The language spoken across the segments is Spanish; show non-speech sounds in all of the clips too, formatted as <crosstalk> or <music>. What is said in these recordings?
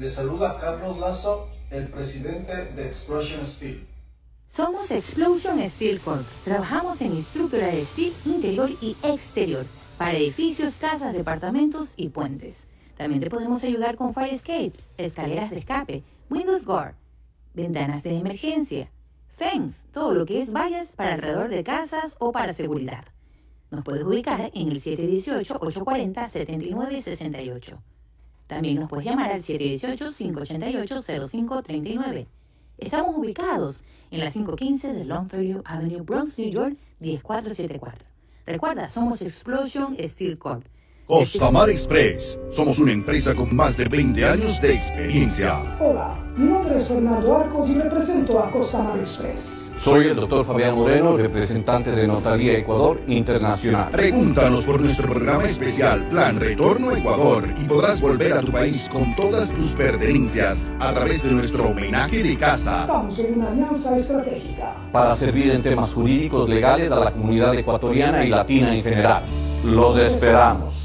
Le saluda Carlos Lazo, el presidente de Explosion Steel. Somos Explosion Steel Corp. Trabajamos en estructura de steel interior y exterior para edificios, casas, departamentos y puentes. También te podemos ayudar con fire escapes, escaleras de escape, windows guard, ventanas de emergencia, fence, todo lo que es vallas para alrededor de casas o para seguridad. Nos puedes ubicar en el 718-840-7968. También nos puedes llamar al 718-588-0539. Estamos ubicados en la 515 de Longfellow Avenue, Bronx, New York, 10474. Recuerda, somos Explosion Steel Corp. Costamar Express. Somos una empresa con más de 20 años de experiencia. Hola, mi nombre es Fernando Arcos y represento a Costamar Express. Soy el doctor Fabián Moreno, representante de Notaría Ecuador Internacional. Pregúntanos por nuestro programa especial Plan Retorno a Ecuador y podrás volver a tu país con todas tus pertenencias a través de nuestro homenaje de casa. Estamos en una alianza estratégica. Para servir en temas jurídicos legales a la comunidad ecuatoriana y latina en general. Los esperamos.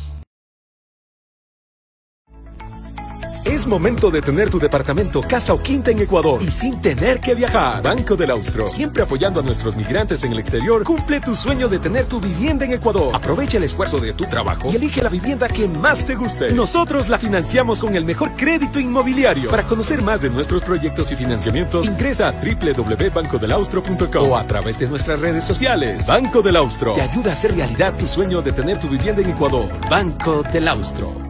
Es momento de tener tu departamento, casa o quinta en Ecuador y sin tener que viajar. Banco del Austro, siempre apoyando a nuestros migrantes en el exterior, cumple tu sueño de tener tu vivienda en Ecuador. Aprovecha el esfuerzo de tu trabajo y elige la vivienda que más te guste. Nosotros la financiamos con el mejor crédito inmobiliario. Para conocer más de nuestros proyectos y financiamientos, ingresa a www.bancodelaustro.com o a través de nuestras redes sociales. Banco del Austro te ayuda a hacer realidad tu sueño de tener tu vivienda en Ecuador. Banco del Austro.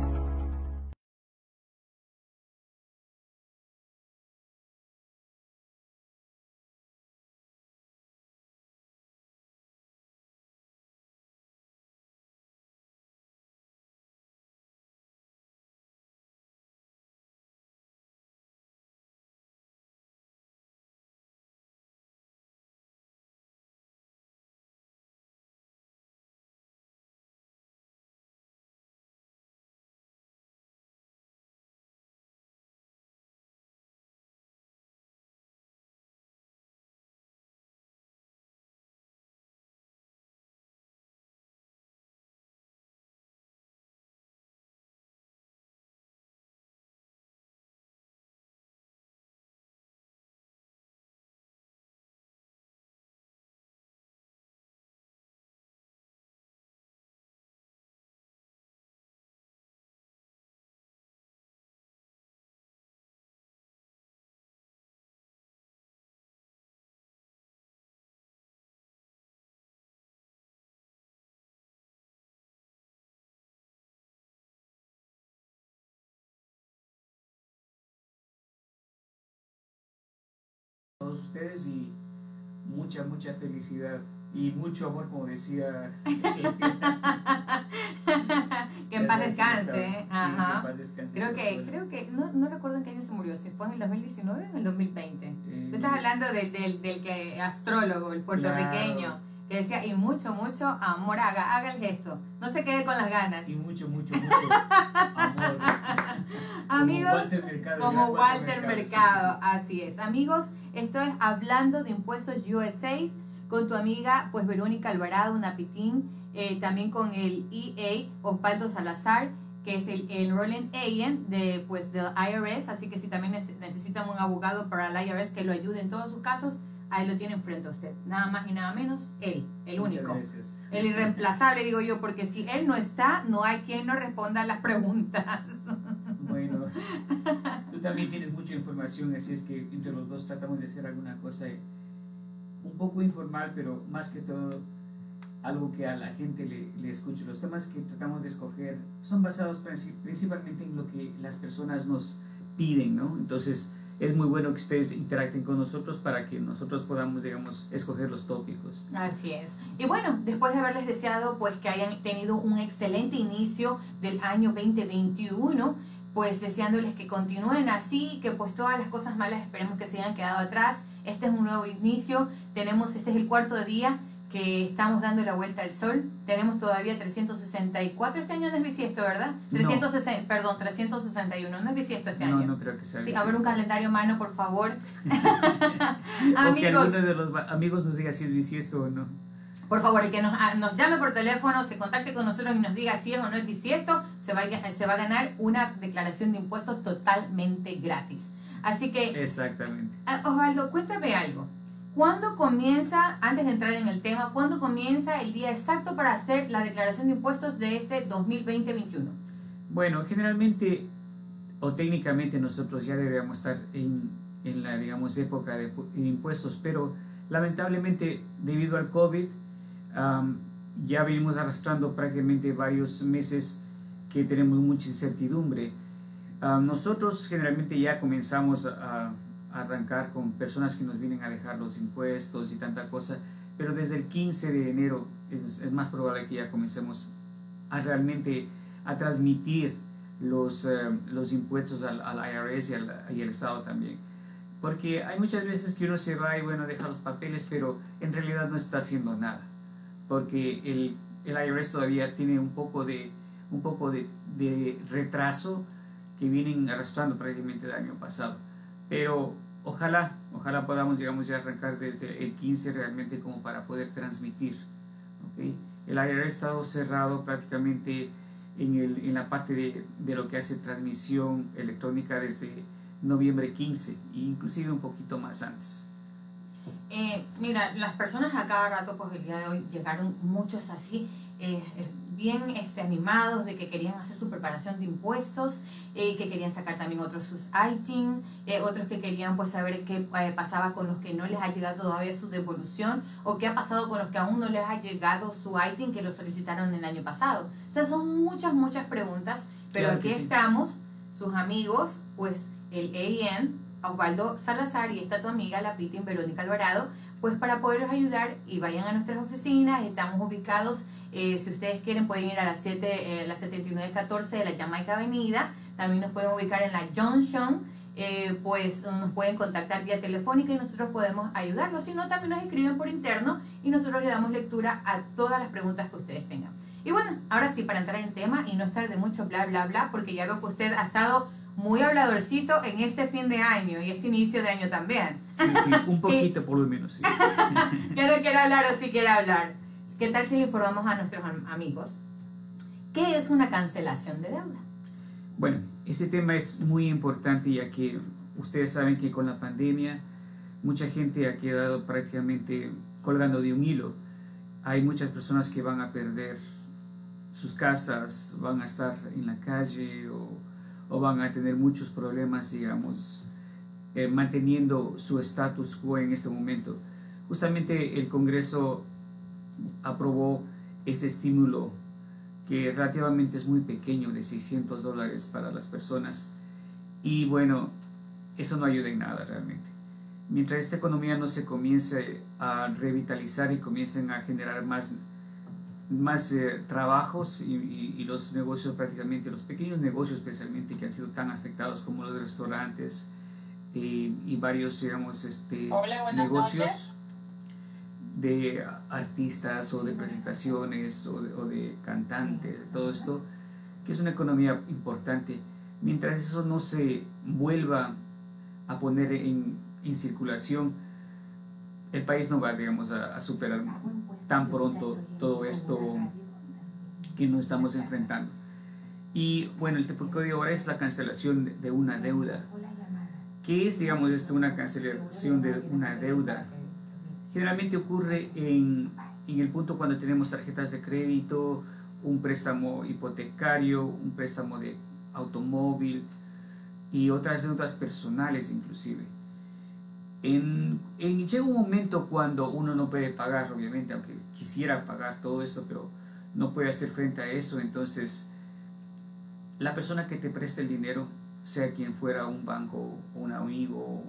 Todos ustedes y mucha, mucha felicidad y mucho amor, como decía. <laughs> que en paz descanse. Ajá. creo que, creo que, no, no recuerdo en qué año se murió, si fue en el 2019 o en el 2020. Eh, Tú estás hablando del, del, del que astrólogo, el puertorriqueño que decía, y mucho, mucho amor, haga, haga el gesto, no se quede con las ganas. Y mucho, mucho, mucho amor. <laughs> Amigos, como Walter, Mercado, así es. Amigos, esto es Hablando de Impuestos USA con tu amiga, pues Verónica Alvarado, una pitín, eh, también con el EA Osvaldo Salazar, que es el, el Roland Ayen de, pues, del IRS, así que si también necesitan un abogado para el IRS que lo ayude en todos sus casos, ahí lo tienen frente a usted. Nada más y nada menos, él, el único. El irreemplazable, digo yo, porque si él no está, no hay quien nos responda a las preguntas. <laughs> Bueno, tú también tienes mucha información, así es que entre los dos tratamos de hacer alguna cosa un poco informal, pero más que todo algo que a la gente le, le escuche. Los temas que tratamos de escoger son basados principalmente en lo que las personas nos piden, ¿no? Entonces, es muy bueno que ustedes interacten con nosotros para que nosotros podamos, digamos, escoger los tópicos. Así es. Y bueno, después de haberles deseado pues que hayan tenido un excelente inicio del año 2021, pues deseándoles que continúen así, que pues todas las cosas malas esperemos que se hayan quedado atrás. Este es un nuevo inicio, tenemos, este es el cuarto día que estamos dando la vuelta al sol. Tenemos todavía 364. Este año no es bisiesto, ¿verdad? 360, Perdón, 361. No es bisiesto este año. No, no creo que sea. Sí, a ver un calendario mano, por favor. <laughs> <laughs> amigos. de los amigos nos diga si es bisiesto o no. Por favor, el que nos, ah, nos, llame por teléfono, se contacte con nosotros y nos diga si es o no es bisiesto, se va, a, se va a ganar una declaración de impuestos totalmente gratis. Así que... Exactamente. Ah, Osvaldo, cuéntame algo. ¿Cuándo comienza, antes de entrar en el tema, cuándo comienza el día exacto para hacer la declaración de impuestos de este 2020-21? Bueno, generalmente o técnicamente nosotros ya deberíamos estar en, en la, digamos, época de, impuestos, pero lamentablemente debido al COVID ya venimos arrastrando prácticamente varios meses que tenemos mucha incertidumbre. nosotros generalmente ya comenzamos a arrancar con personas que nos vienen a dejar los impuestos y tanta cosa, pero desde el 15 de enero es, es más probable que ya comencemos a realmente a transmitir los, eh, los impuestos al, al IRS y al, y al, Estado también. Porque hay muchas veces que uno se va y bueno, deja los papeles, pero en realidad no está haciendo nada. Porque el, el IRS todavía tiene un poco de, un poco de, de retraso que vienen arrastrando prácticamente del año pasado. Pero ojalá, ojalá podamos, digamos, ya arrancar desde el 15 realmente como para poder transmitir. ¿okay? El IRS ha estado cerrado prácticamente en, el, en la parte de, de, lo que hace transmisión electrónica desde noviembre 15 e inclusive un poquito más antes. Eh, mira, las personas a cada rato, pues el día de hoy llegaron muchos así, eh, bien este, animados de que querían hacer su preparación de impuestos, eh, que querían sacar también otros sus ITIN, eh, otros que querían pues saber qué eh, pasaba con los que no les ha llegado todavía su devolución o qué ha pasado con los que aún no les ha llegado su ITIN que lo solicitaron el año pasado. O sea, son muchas, muchas preguntas, pero aquí estamos, sus amigos, pues el Osvaldo Salazar y esta tu amiga, la Pitin Verónica Alvarado, pues para poderlos ayudar y vayan a nuestras oficinas, estamos ubicados, eh, si ustedes quieren pueden ir a las 7, eh, la 7914 de la Jamaica Avenida, también nos pueden ubicar en la Junction, eh, pues nos pueden contactar vía telefónica y nosotros podemos ayudarlos, si no también nos escriben por interno y nosotros le damos lectura a todas las preguntas que ustedes tengan. Y bueno, ahora sí, para entrar en tema y no estar de mucho bla, bla, bla, porque ya veo que usted ha estado muy habladorcito en este fin de año y este inicio de año también. Sí, sí, un <laughs> poquito por lo menos, sí. <laughs> ya no quiere hablar o sí quiere hablar. ¿Qué tal si le informamos a nuestros amigos? ¿Qué es una cancelación de deuda? Bueno, ese tema es muy importante ya que ustedes saben que con la pandemia mucha gente ha quedado prácticamente colgando de un hilo. Hay muchas personas que van a perder sus casas, van a estar en la calle o o van a tener muchos problemas, digamos, eh, manteniendo su status quo en este momento. Justamente el Congreso aprobó ese estímulo que relativamente es muy pequeño, de 600 dólares para las personas. Y bueno, eso no ayuda en nada realmente. Mientras esta economía no se comience a revitalizar y comiencen a generar más más eh, trabajos y, los negocios prácticamente, los pequeños negocios especialmente que han sido tan afectados como los restaurantes eh, y varios, digamos, este, negocios de artistas o de presentaciones o de, cantantes, todo esto, que es una economía importante. Mientras eso no se vuelva a poner en, en circulación, el país no va, digamos, a, a superar tan pronto todo esto que nos estamos enfrentando. Y bueno, el tipo de ahora es la cancelación de una deuda. ¿Qué es, digamos, esto, una cancelación de una deuda? Generalmente ocurre en, en el punto cuando tenemos tarjetas de crédito, un préstamo hipotecario, un préstamo de automóvil y otras deudas personales inclusive. En, llega un momento cuando uno no puede pagar, obviamente, aunque quisiera pagar todo eso, pero no puede hacer frente a eso. Entonces, la persona que te presta el dinero, sea quien fuera un banco, un amigo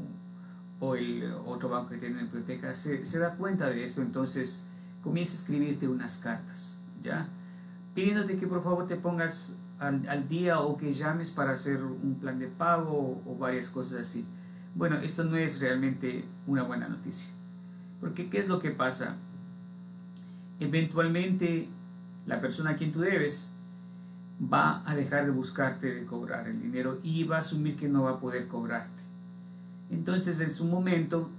o el otro banco que tiene una hipoteca, se, da cuenta de esto. Entonces, comienza a escribirte unas cartas, ¿ya? Pidiéndote que por favor te pongas al, al día o que llames para hacer un plan de pago o varias cosas así. Bueno, esto no es realmente una buena noticia. Porque ¿qué es lo que pasa? Eventualmente la persona a quien tú debes va a dejar de buscarte de cobrar el dinero y va a asumir que no va a poder cobrarte. Entonces en su momento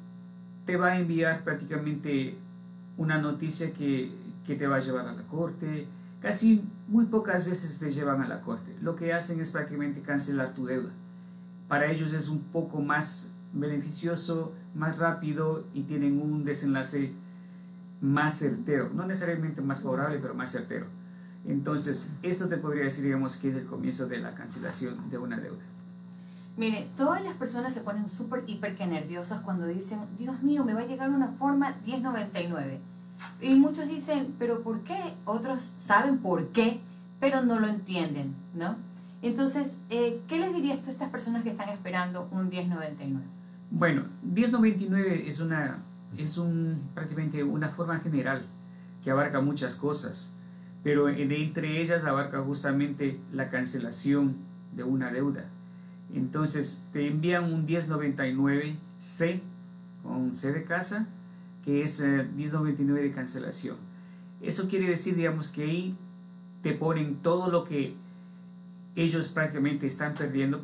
te va a enviar prácticamente una noticia que, que te va a llevar a la corte. Casi muy pocas veces te llevan a la corte. Lo que hacen es prácticamente cancelar tu deuda. Para ellos es un poco más beneficioso, más rápido y tienen un desenlace más certero. No necesariamente más favorable, pero más certero. Entonces, esto te podría decir, digamos, que es el comienzo de la cancelación de una deuda. Mire, todas las personas se ponen súper, hiper que nerviosas cuando dicen, Dios mío, me va a llegar una forma 1099. Y muchos dicen, pero ¿por qué? Otros saben por qué, pero no lo entienden, ¿no? Entonces, eh, ¿qué les dirías tú a estas personas que están esperando un 1099? Bueno, 1099 es una es un prácticamente una forma general que abarca muchas cosas, pero entre ellas abarca justamente la cancelación de una deuda. Entonces te envían un 1099C con C de casa, que es 1099 eh, de cancelación. Eso quiere decir, digamos, que ahí te ponen todo lo que ellos prácticamente están perdiendo.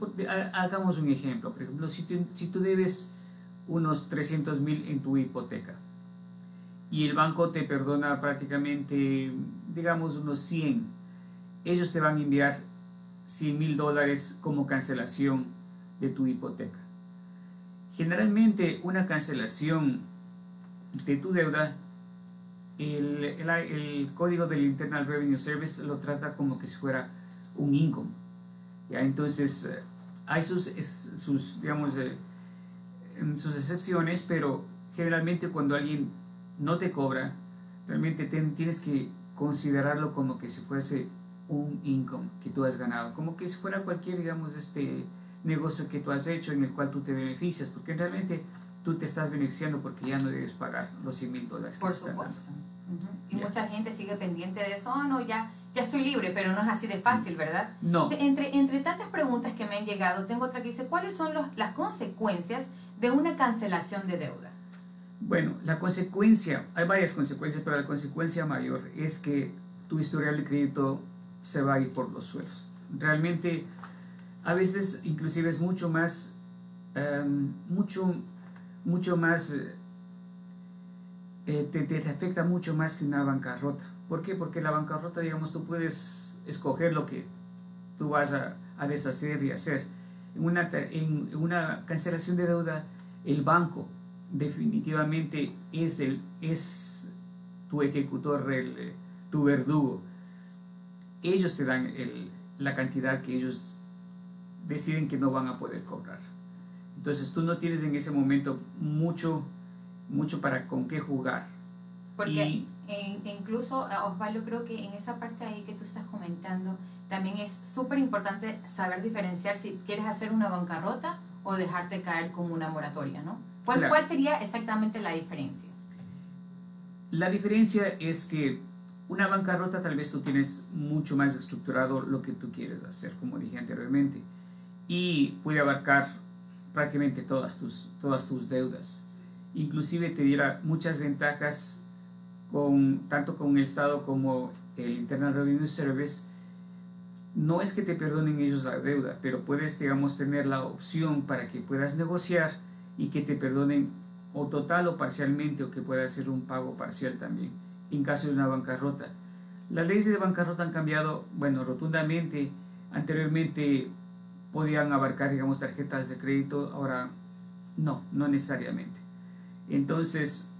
Hagamos un ejemplo. Por ejemplo, si tú, debes unos 300 mil en tu hipoteca y el banco te perdona prácticamente, digamos, unos 100, ellos te van a enviar 100 mil dólares como cancelación de tu hipoteca. Generalmente una cancelación de tu deuda, el, el, código del Internal Revenue Service lo trata como que si fuera un income. ¿Ya? Entonces, eh, hay sus, sus digamos, eh, sus excepciones, pero generalmente cuando alguien no te cobra, realmente tienes que considerarlo como que si fuese un income que tú has ganado, como que si fuera cualquier, digamos, este negocio que tú has hecho en el cual tú te beneficias, porque realmente tú te estás beneficiando porque ya no debes pagar los 100 mil dólares. Por supuesto. Y mucha gente sigue pendiente de eso, oh, no, ya, ya estoy libre, pero no es así de fácil, ¿verdad? No. entre, entre tantas preguntas que me han llegado, tengo otra que dice, ¿cuáles son los, las consecuencias de una cancelación de deuda? Bueno, la consecuencia, hay varias consecuencias, pero la consecuencia mayor es que tu historial de crédito se va a ir por los suelos. Realmente, a veces inclusive es mucho más, em, mucho, mucho más, eh, eh, te, te, afecta mucho más que una bancarrota. ¿Por qué? Porque la bancarrota, digamos, tú puedes escoger lo que tú vas a, a deshacer y hacer. En una, en una cancelación de deuda, el banco definitivamente es, el, es tu ejecutor, el, tu verdugo ellos te dan la cantidad que ellos deciden que no van a poder cobrar. Entonces tú no tienes en ese momento mucho, mucho para con qué jugar. Porque incluso, eh, Osvaldo, creo que en esa parte ahí que tú estás comentando, también es súper importante saber diferenciar si quieres hacer una bancarrota o dejarte caer como una moratoria, ¿no? ¿Cuál, ¿Cuál sería exactamente la diferencia? La diferencia es que una bancarrota tal vez tú tienes mucho más estructurado lo que tú quieres hacer, como dije anteriormente, y puede abarcar prácticamente todas tus, todas tus deudas. Inclusive te diera muchas ventajas con, tanto con el Estado como el Internal Revenue Service. No es que te perdonen ellos la deuda, pero puedes, digamos, tener la opción para que puedas negociar y que te perdonen o total o parcialmente o que puedas hacer un pago parcial también en caso de una bancarrota. Las leyes de bancarrota han cambiado, bueno, rotundamente. Anteriormente podían abarcar, digamos, tarjetas de crédito, ahora no, no necesariamente. Entonces,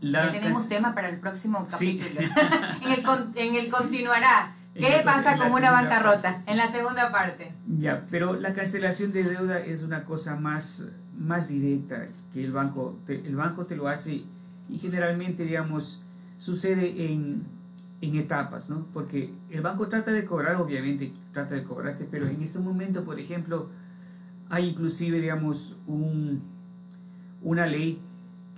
la ya tenemos tema para el próximo capítulo. <laughs> en, el, en, el, continuará. ¿Qué pasa con una bancarrota? En la segunda parte. Ya, pero la cancelación de deuda es una cosa más, más directa que el banco. el banco te lo hace y generalmente, digamos, sucede en, en etapas, ¿no? Porque el banco trata de cobrar, obviamente, trata de cobrarte, pero en este momento, por ejemplo, hay inclusive, digamos, un, una ley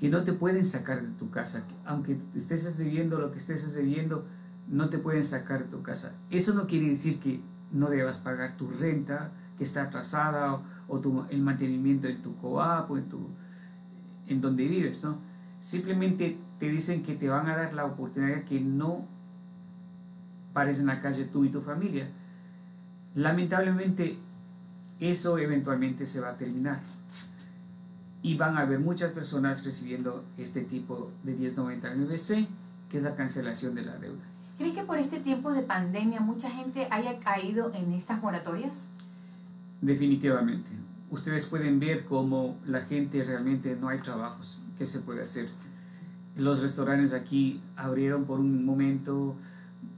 que no te pueden sacar de tu casa, aunque estés debiendo lo que estés debiendo, no te pueden sacar de tu casa. Eso no quiere decir que no debas pagar tu renta, que está atrasada, o, el mantenimiento de tu coap, o en, tu, en donde vives, ¿no? Simplemente te dicen que te van a dar la oportunidad que no pares en la calle tú y tu familia. Lamentablemente eso eventualmente se va a terminar. Y van a haber muchas personas recibiendo este tipo de 1099C, que es la cancelación de la deuda. ¿Crees que por este tiempo de pandemia mucha gente haya caído en estas moratorias? Definitivamente. Ustedes pueden ver cómo la gente realmente no hay trabajos. ¿Qué se puede hacer? Los restaurantes aquí abrieron por un momento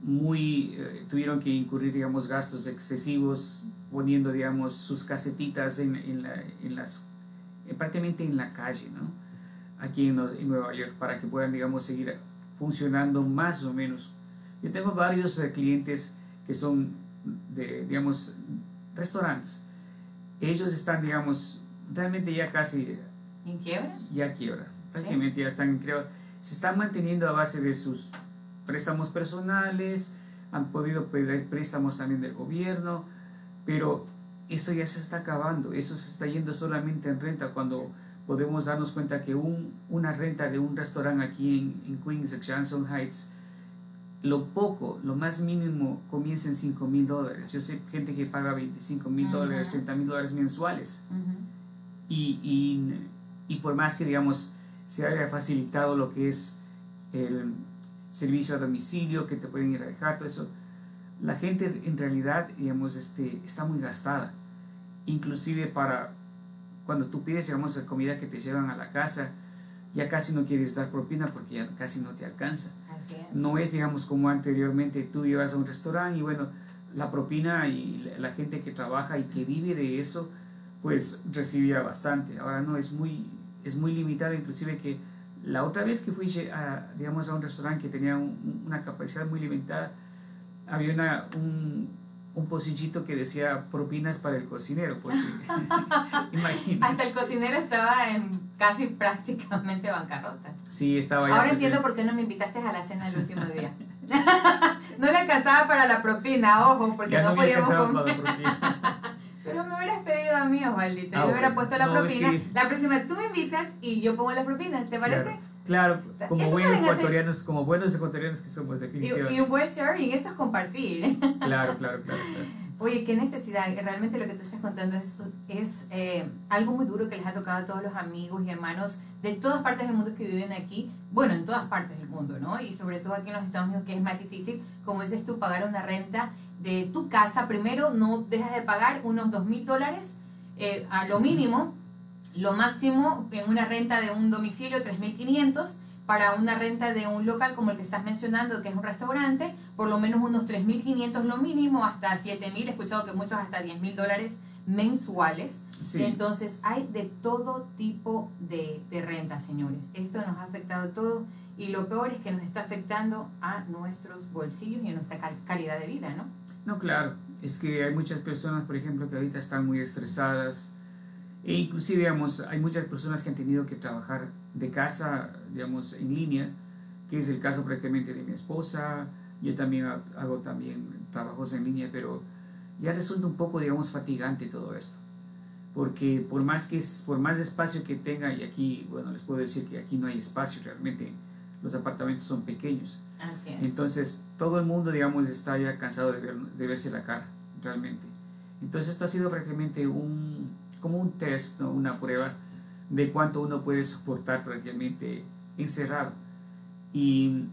muy, eh, tuvieron que incurrir, digamos, gastos excesivos poniendo, digamos, sus casetitas en, en, la, en las, prácticamente en la calle, ¿no? Aquí en, en, Nueva York, para que puedan, digamos, seguir funcionando más o menos. Yo tengo varios eh, clientes que son de, digamos, restaurantes. Ellos están, digamos, realmente ya casi... ¿En quiebra? Ya quiebra. Prácticamente ya están, creo, se están manteniendo a base de sus préstamos personales, han podido pedir préstamos también del gobierno, pero eso ya se está acabando, eso se está yendo solamente en renta cuando podemos darnos cuenta que un, una renta de un restaurante aquí en, en Queens, Johnson Heights, lo poco, lo más mínimo comienza en 5 mil dólares. Yo sé gente que paga 25 mil dólares, 30 mil dólares mensuales. y, y, y, por más que, digamos, se haya facilitado lo que es el servicio a domicilio, que te pueden ir a dejar, todo eso, la gente en realidad, digamos, este, está muy gastada. Inclusive para cuando tú pides, digamos, la comida que te llevan a la casa, ya casi no quieres dar propina porque ya casi no te alcanza. No es, digamos, como anteriormente tú ibas a un restaurante y bueno, la propina y la gente que trabaja y que vive de eso, pues recibía bastante. Ahora no, es muy, es muy limitado, inclusive que la otra vez que fui a, digamos, a un restaurante que tenía una capacidad muy limitada, había una, un, un pocillito que decía propinas para el cocinero. Porque, <laughs> Hasta el cocinero estaba en casi prácticamente bancarrota. Sí, estaba Ahora entiendo por qué no me invitaste a la cena el último día. <laughs> no le alcanzaba para la propina, ojo, porque no, podíamos comer. <laughs> Pero me hubieras pedido a mí, Osvaldito. Ah, yo hubiera puesto la propina. La próxima tú me invitas y yo pongo la propina, ¿te parece? Claro, como buenos ecuatorianos, como buenos ecuatorianos que somos, definitivamente. Y, un buen sharing, eso es compartir. Claro, claro, claro, <laughs> Oye, qué necesidad. Realmente lo que tú estás contando es, es eh, algo muy duro que les ha tocado a todos los amigos y hermanos de todas partes del mundo que viven aquí. Bueno, en todas partes del mundo, ¿no? Y sobre todo aquí en los Estados Unidos, que es más difícil, como dices tú, pagar una renta de tu casa. Primero, no dejas de pagar unos dos mil dólares eh, a lo mínimo lo máximo en una renta de un domicilio 3.500 para una renta de un local como el que estás mencionando, que es un restaurante, por lo menos unos 3.500 lo mínimo, hasta 7.000, he escuchado que muchos hasta 10.000 dólares mensuales. Entonces hay de todo tipo de, de rentas, señores. Esto nos ha afectado todo y lo peor es que nos está afectando a nuestros bolsillos y a nuestra calidad de vida, ¿no? No, claro. Es que hay muchas personas, por ejemplo, que ahorita están muy estresadas, e inclusive, digamos, hay muchas personas que han tenido que trabajar de casa, digamos, en línea, que es el caso prácticamente de mi esposa. Yo también hago también trabajos en línea, pero ya resulta un poco, digamos, fatigante todo esto. Porque por más, que es, por más espacio que tenga, y aquí, bueno, les puedo decir que aquí no hay espacio, realmente los apartamentos son pequeños. Así es. Entonces, todo el mundo, digamos, está ya cansado de, ver, de verse la cara, realmente. Entonces, esto ha sido prácticamente un, como un test, ¿no? una prueba de cuánto uno puede soportar prácticamente encerrado. Y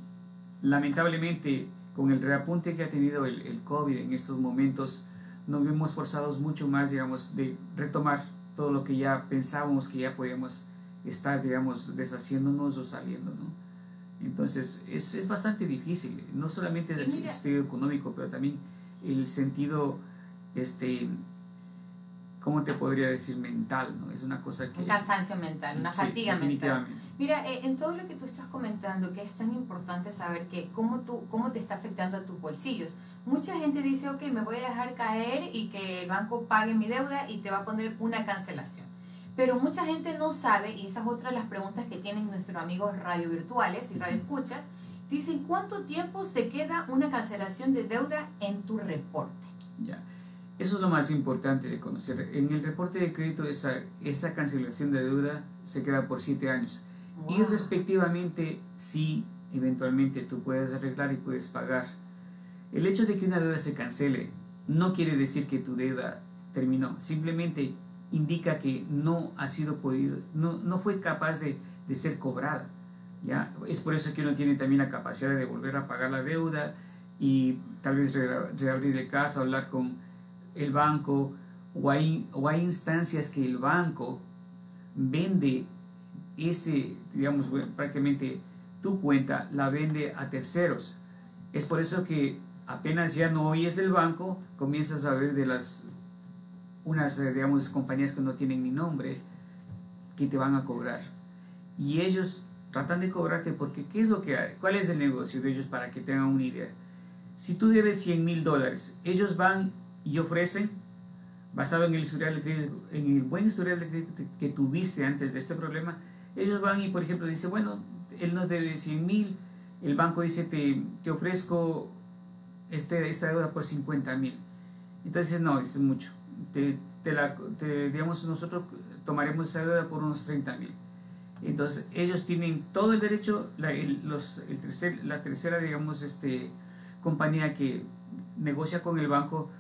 lamentablemente, con el reapunte que ha tenido el, el COVID en estos momentos, nos vemos forzados mucho más, digamos, de retomar todo lo que ya pensábamos que ya podíamos estar, digamos, deshaciéndonos o saliendo, ¿no? Entonces, es, es bastante difícil, no solamente el sentido económico, pero también el sentido este, ¿cómo te podría decir? Mental, ¿no? Es una cosa que... Un cansancio mental, una fatiga mental. Mira, eh, en todo lo que tú estás comentando, que es tan importante saber que cómo, tú, cómo te está afectando a tus bolsillos. Mucha gente dice, ok, me voy a dejar caer y que el banco pague mi deuda y te va a poner una cancelación. Pero mucha gente no sabe, y esa es otra de las preguntas que tienen nuestros amigos radio virtuales y radio escuchas, dicen, ¿cuánto tiempo se queda una cancelación de deuda en tu reporte? Ya. Eso es lo más importante de conocer. En el reporte de crédito esa, esa cancelación de deuda se queda por siete años. Y respectivamente, si eventualmente tú puedes arreglar y puedes pagar. El hecho de que una deuda se cancele no quiere decir que tu deuda terminó. Simplemente indica que no ha sido podido, no, no fue capaz de, de, ser cobrada. ¿ya? Es por eso que uno tiene también la capacidad de volver a pagar la deuda y tal vez reabrir el caso, hablar con el banco, o hay, o hay instancias que el banco vende ese, digamos, prácticamente tu cuenta, la vende a terceros. Es por eso que apenas ya no oyes del banco, comienzas a ver de las unas, eh, digamos, compañías que no tienen ni nombre, que te van a cobrar. Y ellos tratan de cobrarte porque, ¿qué es lo que hay? ¿Cuál es el negocio de ellos para que tengan una idea? Si tú debes 100 mil dólares, ellos van y ofrecen, basado en el, historial en el buen historial que tuviste antes de este problema, ellos van y, por ejemplo, dicen, bueno, él nos debe 100 mil, el banco dice, te, te ofrezco este, esta deuda por 50 mil. Entonces, no, es mucho. Te, te la, digamos, nosotros tomaremos esa deuda por unos 30 mil. Entonces, ellos tienen todo el derecho, la, los, el tercer, la tercera, digamos, este, compañía que negocia con el banco,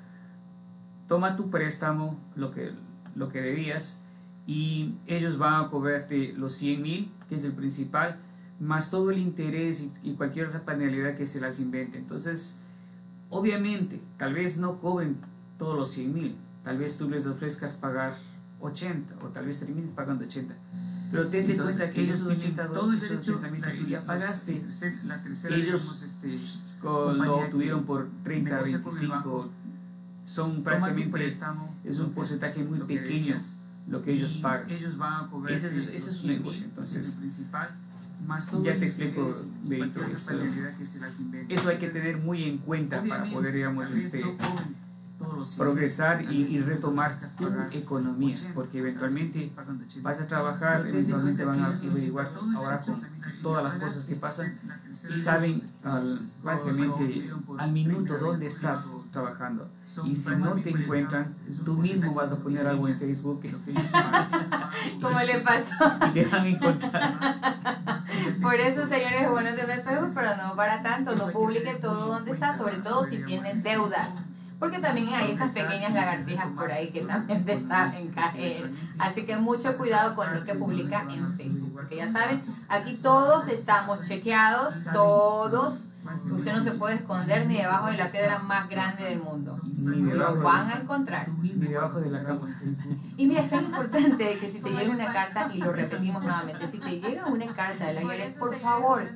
toma tu préstamo, lo que, lo que debías, y ellos van a cobrarte los 100 mil, que es el principal, más todo el interés y, cualquier otra penalidad que se las invente. Entonces, obviamente, tal vez no cobren todos los 100 mil, tal vez tú les ofrezcas pagar 80 o tal vez termines pagando 80. Pero ten en cuenta que ellos tienen todo el derecho que tú ya pagaste. ellos este, lo obtuvieron por 30, 25. Son prácticamente, es un porcentaje muy pequeño lo que ellos pagan. Ellos van a cobrar ese, es, ese es su negocio, entonces. Principal, más todo ya te explico, Benito, eso, eso hay que tener muy en cuenta para poder, digamos, este, progresar y, y, retomar tu economía, porque eventualmente vas a trabajar, eventualmente van a averiguar ahora con todas las cosas que pasan y saben al, prácticamente al minuto dónde estás trabajando. Y si no te encuentran, tú mismo vas a poner algo en Facebook. <laughs> ¿Cómo le pasó? Y te van a encontrar. <laughs> Por eso, señores, es bueno tener Facebook, pero no para tanto. No publique todo donde está, sobre todo si tienen deudas porque también hay esas pequeñas lagartijas por ahí que también te saben caer. Así que mucho cuidado con lo que publica en Facebook, porque ya saben, aquí todos estamos chequeados, todos. Usted no se puede esconder ni debajo de la piedra más grande del mundo. Lo van a encontrar. Ni debajo de la cama. Y mira, es tan importante que si te llega una carta, y lo repetimos nuevamente, si te llega una carta de la IRS, por favor,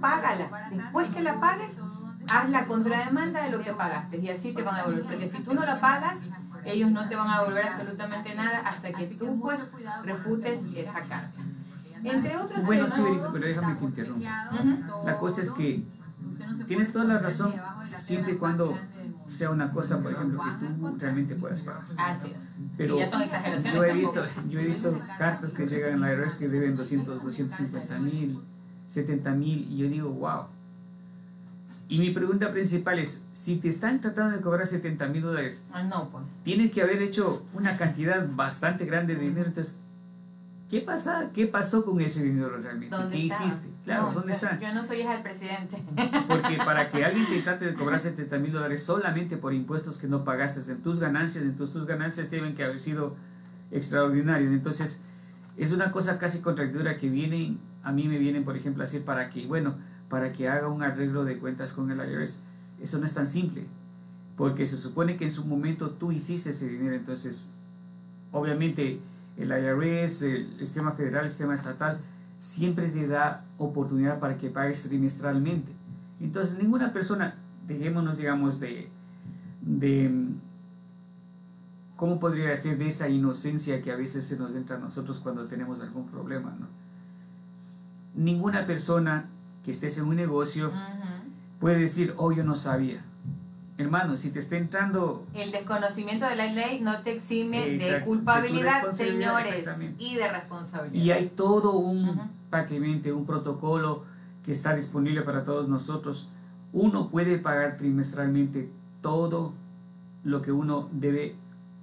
págala. Después que la pagues, haz la contrademanda de lo que pagaste y así te van a devolver. Porque si tú no la pagas, ellos no te van a devolver absolutamente nada hasta que tú pues refutes esa carta. Entre otros bueno, sí, pero déjame que interrumpa. La cosa es que tienes toda la razón siempre y cuando sea una cosa, por ejemplo, que tú realmente puedas pagar. Así es. Pero ya son exageraciones. Yo he, visto, yo he visto cartas que llegan en la IRS que deben 200, 250 mil, 70 mil, y yo digo, wow y mi pregunta principal es, si te están tratando de cobrar 70 mil dólares, ah, no, pues. tienes que haber hecho una cantidad bastante grande de dinero. Entonces, ¿qué pasa? ¿Qué pasó con ese dinero realmente? ¿Qué hiciste? Claro, ¿dónde yo, está? Yo no soy hija del presidente. <laughs> Porque para que alguien te trate de cobrar 70 mil dólares solamente por impuestos que no pagaste en tus ganancias, entonces tus ganancias tienen que haber sido extraordinarias. Entonces, es una cosa casi contradictoria que vienen, a mí me vienen, por ejemplo, a decir para que, bueno, para que haga un arreglo de cuentas con el IRS. Eso no es tan simple, porque se supone que en su momento tú hiciste ese dinero, entonces obviamente el IRS, el sistema federal, el sistema estatal, siempre te da oportunidad para que pagues trimestralmente. Entonces ninguna persona, dejémonos digamos de, de ¿cómo podría decir de esa inocencia que a veces se nos entra a nosotros cuando tenemos algún problema? ¿no? Ninguna persona que estés en un negocio, puede decir, oh, yo no sabía. Hermano, si te está entrando... El desconocimiento de la ley no te exime de culpabilidad, señores, y de responsabilidad. Y hay todo un paquete, un protocolo que está disponible para todos nosotros. Uno puede pagar trimestralmente todo lo que uno debe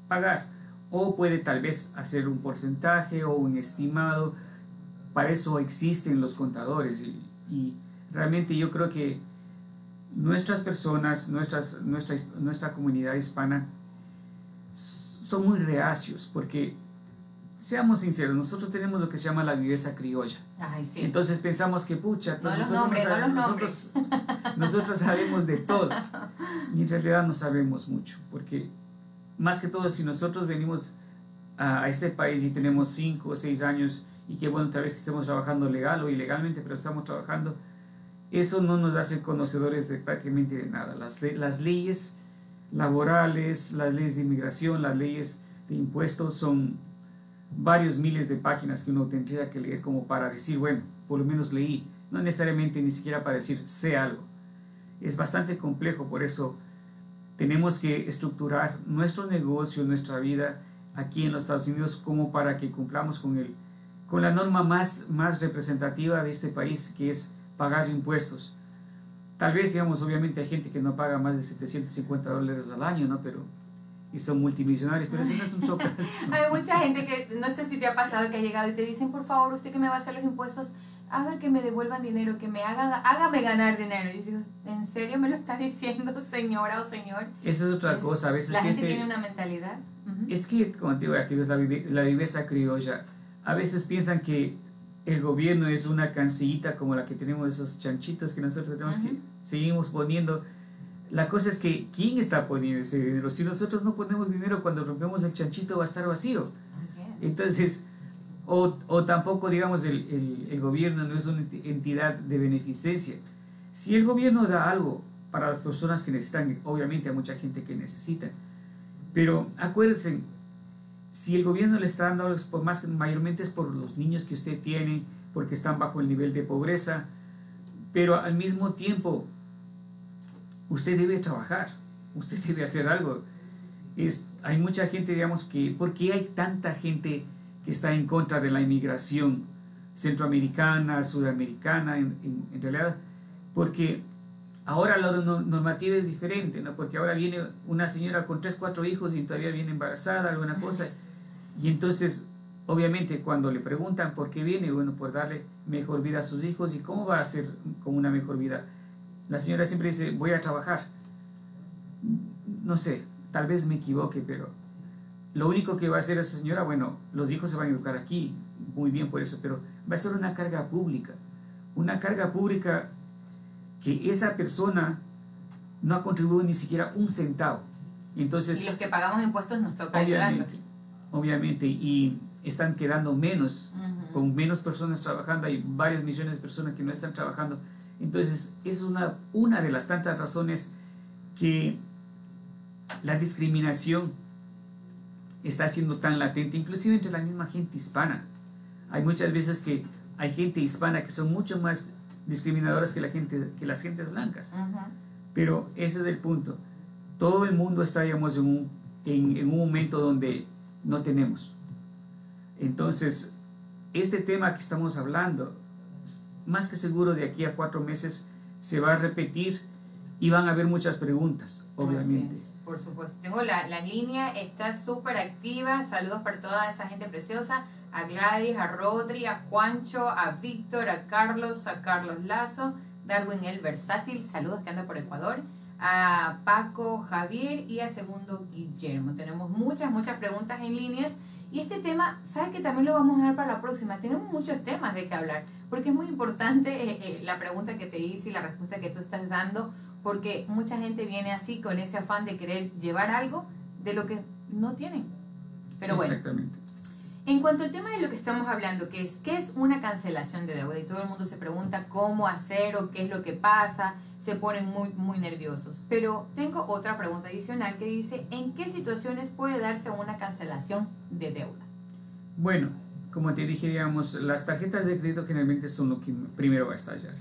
pagar. O puede tal vez hacer un porcentaje o un estimado. Para eso existen los contadores y y realmente yo creo que nuestras personas, nuestras, nuestra, nuestra comunidad hispana, son muy reacios porque seamos sinceros, nosotros tenemos lo que se llama la viveza criolla. Ay, sí. Entonces pensamos que, pucha, no los nosotros, nombres, no los nosotros, nosotros sabemos de todo. Y en realidad no sabemos mucho, porque más que todo, si nosotros venimos a, este país y tenemos 5 o 6 años, y que bueno, tal vez que estemos trabajando legal o ilegalmente, pero estamos trabajando, eso no nos hace conocedores de prácticamente de nada. Las, las leyes laborales, las leyes de inmigración, las leyes de impuestos son varios miles de páginas que uno tendría que leer como para decir, bueno, por lo menos leí, no necesariamente ni siquiera para decir sé algo. Es bastante complejo, por eso tenemos que estructurar nuestro negocio, nuestra vida aquí en los Estados Unidos como para que cumplamos con, el, con la norma más, más representativa de este país, que es pagar impuestos. Tal vez, digamos, obviamente hay gente que no paga más de 750 dólares al año, ¿no? Pero y son multimillonarios, pero eso no es un soplas. <laughs> Hay mucha gente que, no sé si te ha pasado, que ha llegado y te dicen, por favor, usted que me va a hacer los impuestos, haga que me devuelvan dinero, que me hagan, hágame ganar dinero. Y yo digo, ¿en serio me lo está diciendo <laughs> señora o señor? Esa es otra cosa, a veces... La gente tiene una mentalidad. Es que, como te digo, es la, la viveza criolla. A veces piensan que el gobierno es una cancillita como la que tenemos, esos chanchitos que nosotros tenemos que seguimos poniendo la cosa es que, ¿quién está poniendo ese dinero? Si nosotros no ponemos dinero, cuando rompemos el chanchito va a estar vacío. Entonces, o, o, tampoco, digamos, el, el, el, gobierno no es una entidad de beneficencia. Si el gobierno da algo para las personas que necesitan, obviamente hay mucha gente que necesita, pero acuérdense, si el gobierno le está dando por más, mayormente es por los niños que usted tiene, porque están bajo el nivel de pobreza, pero al mismo tiempo usted debe trabajar, usted debe hacer algo. Es, hay mucha gente, digamos, que, ¿por qué hay tanta gente que está en contra de la inmigración centroamericana, sudamericana, en, en, realidad? Porque ahora la normativa es diferente, ¿no? Porque ahora viene una señora con tres, cuatro hijos y todavía viene embarazada, alguna cosa, y entonces, obviamente, cuando le preguntan por qué viene, bueno, por darle mejor vida a sus hijos y cómo va a ser con una mejor vida la señora siempre dice, voy a trabajar. No sé, tal vez me equivoque, pero lo único que va a hacer esa señora, bueno, los hijos se van a educar aquí, muy bien por eso, pero va a ser una carga pública. Una carga pública que esa persona no ha contribuido ni siquiera un centavo. Entonces, y los que pagamos impuestos nos toca obviamente, Obviamente, y están quedando menos, con menos personas trabajando, hay varios millones de personas que no están trabajando entonces, es una, una de las tantas razones que la discriminación está siendo tan latente, inclusive entre la misma gente hispana. Hay muchas veces que hay gente hispana que son mucho más discriminadoras que, la gente, que las gentes blancas. Pero ese es el punto. Todo el mundo está, digamos, en un, en, en un momento donde no tenemos. Entonces, este tema que estamos hablando más que seguro de aquí a cuatro meses se va a repetir y van a haber muchas preguntas, obviamente. por supuesto. Tengo la, la línea, está súper activa. Saludos para toda esa gente preciosa. A Gladys, a Rodri, a Juancho, a Víctor, a Carlos, a Carlos Lazo, Darwin el Versátil, saludos que anda por Ecuador, a Paco, Javier y a Segundo Guillermo. Tenemos muchas, muchas preguntas en líneas y este tema, ¿sabes que también lo vamos a ver para la próxima? Tenemos muchos temas de que hablar, porque es muy importante eh, eh, la pregunta que te hice y la respuesta que tú estás dando, porque mucha gente viene así con ese afán de querer llevar algo de lo que no tienen. Pero bueno. Exactamente. En cuanto al tema de lo que estamos hablando, que es qué es una cancelación de deuda, y todo el mundo se pregunta cómo hacer o qué es lo que pasa, se ponen muy, muy nerviosos. Pero tengo otra pregunta adicional que dice, ¿en qué situaciones puede darse una cancelación de deuda? Bueno, como te dije, las tarjetas de crédito generalmente son lo que primero va a estallar.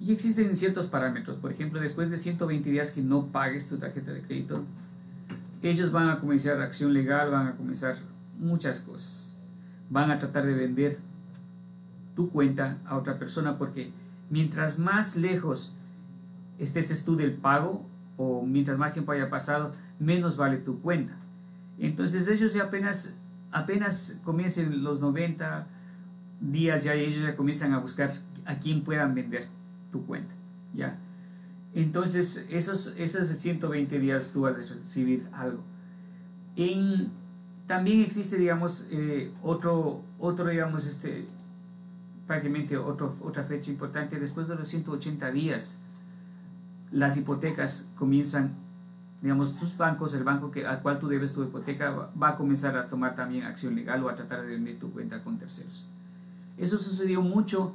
Y existen ciertos parámetros, por ejemplo, después de 120 días que no pagues tu tarjeta de crédito, ellos van a comenzar acción legal, van a comenzar muchas cosas. Van a tratar de vender tu cuenta a otra persona porque mientras más lejos estés tú del pago o mientras más tiempo haya pasado, menos vale tu cuenta. Entonces ellos ya apenas, apenas comiencen los 90 días, ya ellos ya comienzan a buscar a quién puedan vender tu cuenta. ¿ya? Entonces esos, esos 120 días tú vas a recibir algo. En también existe, digamos, eh, otro, otro, digamos, este, prácticamente otro, otra fecha importante. Después de los 180 días, las hipotecas comienzan, digamos, tus bancos, el banco que, al cual tú debes tu hipoteca, va, a comenzar a tomar también acción legal o a tratar de vender tu cuenta con terceros. Eso sucedió mucho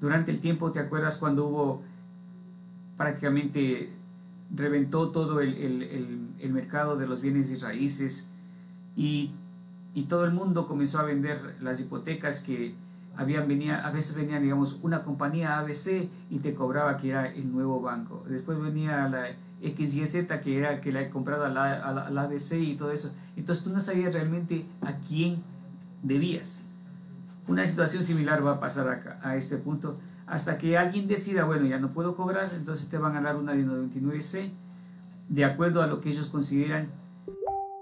durante el tiempo, ¿te acuerdas cuando hubo prácticamente reventó todo el, el, el, mercado de los bienes y raíces y, y, todo el mundo comenzó a vender las hipotecas que habían venía, a veces venía digamos una compañía ABC y te cobraba que era el nuevo banco. Después venía la XYZ que era que la he comprado a la, a la ABC y todo eso. Entonces tú no sabías realmente a quién debías. Una situación similar va a pasar acá, a este punto. Hasta que alguien decida, bueno, ya no puedo cobrar, entonces te van a dar una de 99C de acuerdo a lo que ellos consideran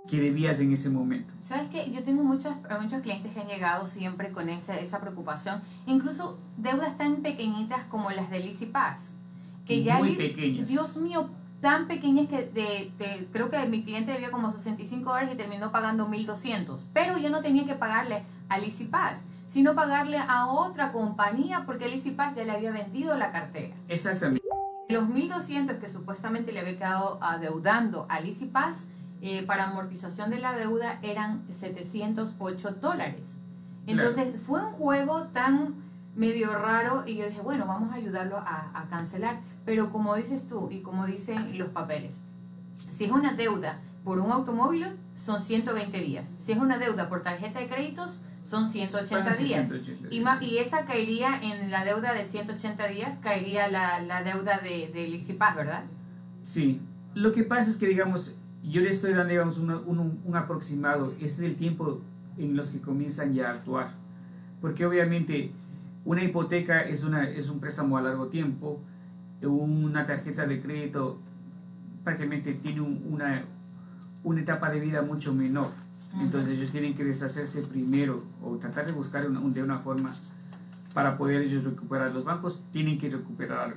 que debías en ese momento. Sabes que yo tengo muchos, muchos clientes que han llegado siempre con esa, esa preocupación, incluso deudas tan pequeñitas como las del Easy Pass, que ya Muy pequeñas. Dios mío, tan pequeñas que de, creo que mi cliente debía como 65 dólares y terminó pagando 1200, pero yo no tenía que pagarle al Easy Pass sino pagarle a otra compañía porque el Pass ya le había vendido la cartera. Exactamente. Los 1.200 que supuestamente le había quedado adeudando al EasyPass eh, para amortización de la deuda eran 708 dólares. Entonces fue un juego tan medio raro y yo dije, bueno, vamos a ayudarlo a, a cancelar. Pero como dices tú y como dicen los papeles, si es una deuda por un automóvil, son 120 días. Si es una deuda por tarjeta de créditos, son 180 días. Y, más, y esa caería en la deuda de 180 días, caería la, la deuda de, de ¿verdad? Sí. Lo que pasa es que, digamos, yo le estoy dando, digamos, un, un, un, aproximado. Ese es el tiempo en los que comienzan ya a actuar. Porque obviamente una hipoteca es, una, es un préstamo a largo tiempo, una tarjeta de crédito prácticamente tiene una, una etapa de vida mucho menor. Entonces ellos tienen que deshacerse primero o tratar de buscar una, de una forma para poder ellos recuperar. Los bancos tienen que recuperar.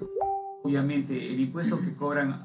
Obviamente el impuesto que cobran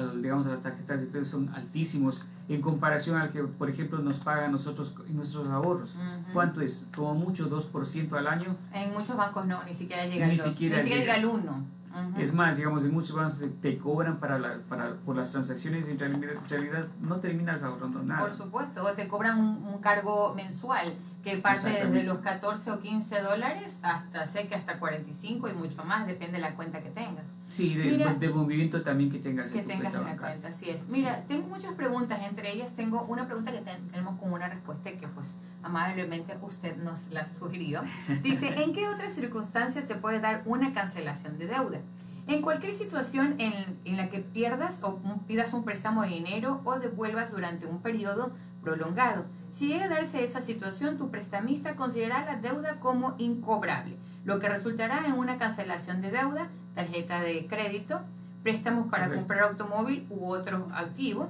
digamos, a las tarjetas de crédito son altísimos en comparación al que, por ejemplo, nos pagan nosotros en nuestros ahorros. ¿Cuánto es? Como mucho 2% al año. En muchos bancos no, ni siquiera llega al 2. Ni siquiera llega al 1. Es más, digamos, en muchos bancos te, cobran para la, para, por las transacciones y en realidad, no terminas ahorrando nada. Por supuesto, o te cobran un, cargo mensual que parte desde los 14 o 15 dólares hasta, sé que hasta 45 y mucho más, depende de la cuenta que tengas. Sí, de, movimiento también que tengas. Que tengas en la cuenta, así es. Mira, tengo muchas preguntas, entre ellas tengo una pregunta que tenemos como una respuesta que pues amablemente usted nos la sugirió. <laughs> Dice, ¿en qué otras circunstancias se puede dar una cancelación de deuda? En cualquier situación en, en, la que pierdas o pidas un préstamo de dinero o devuelvas durante un periodo prolongado. Si llega a darse esa situación, tu prestamista considerará la deuda como incobrable, lo que resultará en una cancelación de deuda, tarjeta de crédito, préstamos para comprar automóvil u otros activos,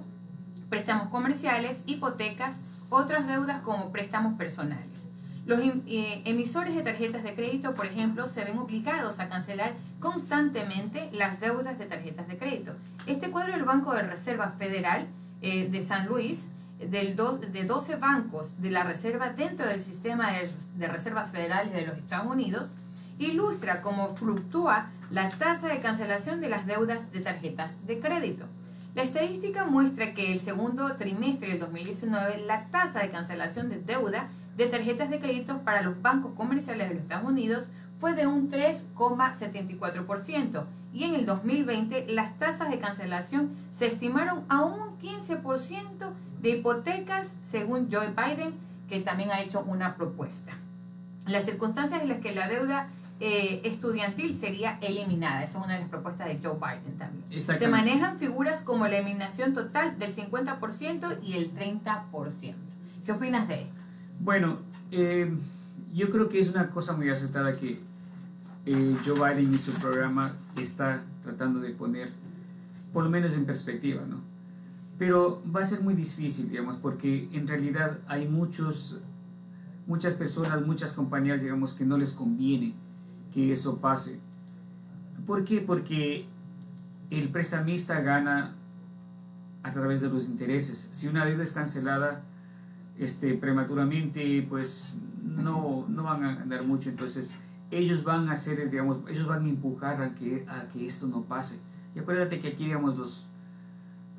préstamos comerciales, hipotecas, otras deudas como préstamos personales. Los eh, emisores de tarjetas de crédito, por ejemplo, se ven obligados a cancelar constantemente las deudas de tarjetas de crédito. Este cuadro del Banco de Reserva Federal eh, de San Luis, del de 12 bancos de la reserva dentro del sistema de, reservas federales de los Estados Unidos, ilustra cómo fluctúa la tasa de cancelación de las deudas de tarjetas de crédito. La estadística muestra que el segundo trimestre del 2019 la tasa de cancelación de deuda de tarjetas de crédito para los bancos comerciales de los Estados Unidos fue de un 3,74% y en el 2020 las tasas de cancelación se estimaron a un 15% de hipotecas según Joe Biden, que también ha hecho una propuesta. Las circunstancias en las que la deuda eh, estudiantil sería eliminada. Esa es una de las propuestas de Joe Biden también. Se manejan figuras como la eliminación total del 50% y el 30%. ¿Qué opinas de esto? Bueno, eh, yo creo que es una cosa muy aceptada que eh, Joe Biden y su programa está tratando de poner, por lo menos en perspectiva, ¿no? Pero va a ser muy difícil, digamos, porque en realidad hay muchos, muchas personas, muchas compañías, digamos, que no les conviene que eso pase. ¿Por qué? Porque el prestamista gana a través de los intereses. Si una deuda es cancelada, este, prematuramente, pues no, no van a andar mucho. Entonces, ellos van a hacer, digamos, ellos van a empujar a que, a que esto no pase. Y acuérdate que aquí, digamos, los,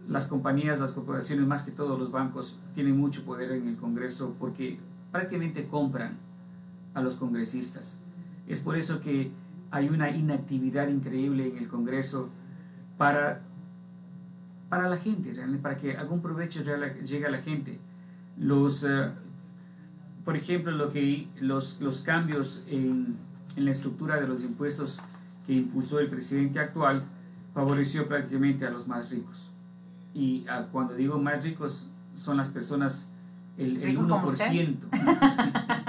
las compañías, las corporaciones, más que todos los bancos, tienen mucho poder en el Congreso porque prácticamente compran a los congresistas. Es por eso que hay una inactividad increíble en el Congreso para, para la gente, para que algún provecho llegue a la gente. Los, eh, por ejemplo, lo que, los, los cambios en, en la estructura de los impuestos que impulsó el presidente actual favoreció prácticamente a los más ricos. Y cuando digo más ricos, son las personas, el, el 1%. Como usted? <laughs>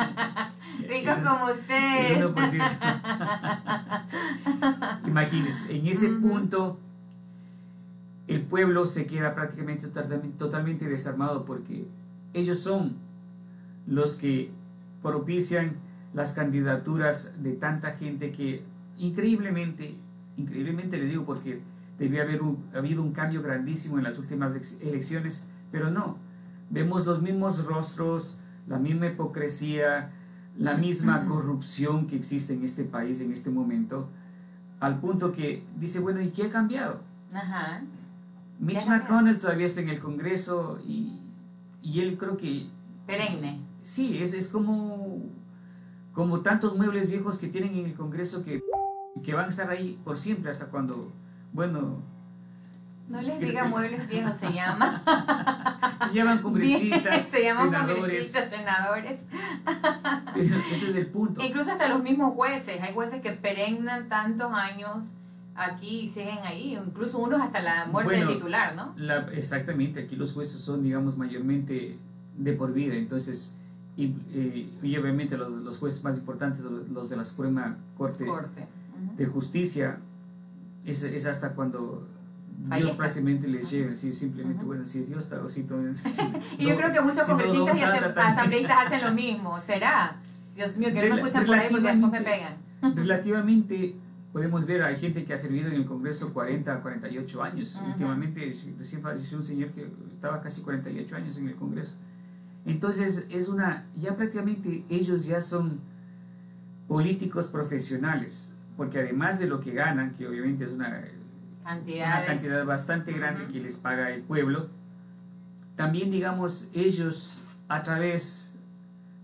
<laughs> Ricos como usted. El 1%. <laughs> Imagínense, en ese punto el pueblo se queda prácticamente totalmente, totalmente desarmado porque ellos son los que propician las candidaturas de tanta gente que increíblemente, increíblemente le digo porque debió haber habido un cambio grandísimo en las últimas elecciones, pero no, vemos los mismos rostros, la misma hipocresía, la misma corrupción que existe en este país en este momento, al punto que dice, bueno, ¿y qué ha cambiado? Ajá. Mitch McConnell todavía está en el Congreso y, y él creo que... Perenne. Sí, es, es como como tantos muebles viejos que tienen en el Congreso que, que van a estar ahí por siempre hasta cuando, bueno... No les diga muebles viejos, se <laughs> llama. se llaman congresistas, <laughs> se llaman senadores. congresistas, senadores. ese es el punto. Incluso hasta los mismos jueces, hay jueces que perennan tantos años aquí y siguen ahí, incluso unos hasta la muerte del titular, ¿no? La, exactamente, aquí los jueces son, digamos, mayormente de por vida, entonces y, obviamente los, los, jueces más importantes, los de la Suprema Corte, de Justicia, es, es, hasta cuando Dios prácticamente les lleve, simplemente, bueno, si es Dios, está sí, <laughs> Y yo creo que muchos congresistas y asambleístas hacen lo mismo, ¿será? Dios mío, que no me escuchan por ahí porque después me pegan. relativamente podemos ver, hay gente que ha servido en el Congreso 40, 48 años. Últimamente recién falleció un señor que estaba casi 48 años en el Congreso. Entonces es una, ya prácticamente ellos ya son políticos profesionales, porque además de lo que ganan, que obviamente es una, cantidad bastante grande que les paga el pueblo, también digamos ellos a través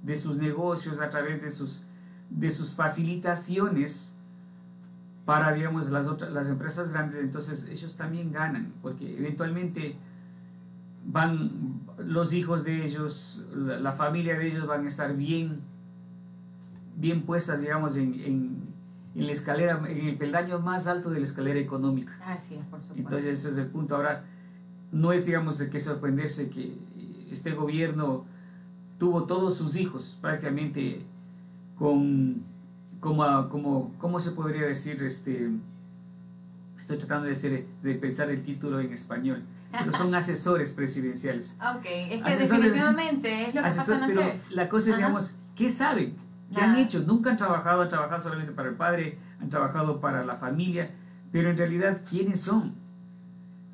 de sus negocios, a través de sus, de sus facilitaciones para digamos las, otras, las empresas grandes, entonces ellos también ganan, porque eventualmente van los hijos de ellos, la, familia de ellos van a estar bien, bien puestas, digamos, en, en, en, la escalera, en el peldaño más alto de la escalera económica. Así es, por supuesto. Entonces ese es el punto. Ahora, no es, digamos, de qué sorprenderse que este gobierno tuvo todos sus hijos prácticamente con, como, como, ¿cómo se podría decir? Este, estoy tratando de, decir, de pensar el título en español pero son <laughs> asesores presidenciales. Ok, es que definitivamente es lo que pasan a hacer. La cosa es, digamos, ¿qué saben? ¿Qué han hecho? Nunca han trabajado, han trabajado solamente para el padre, han trabajado para la familia, pero en realidad, ¿quiénes son?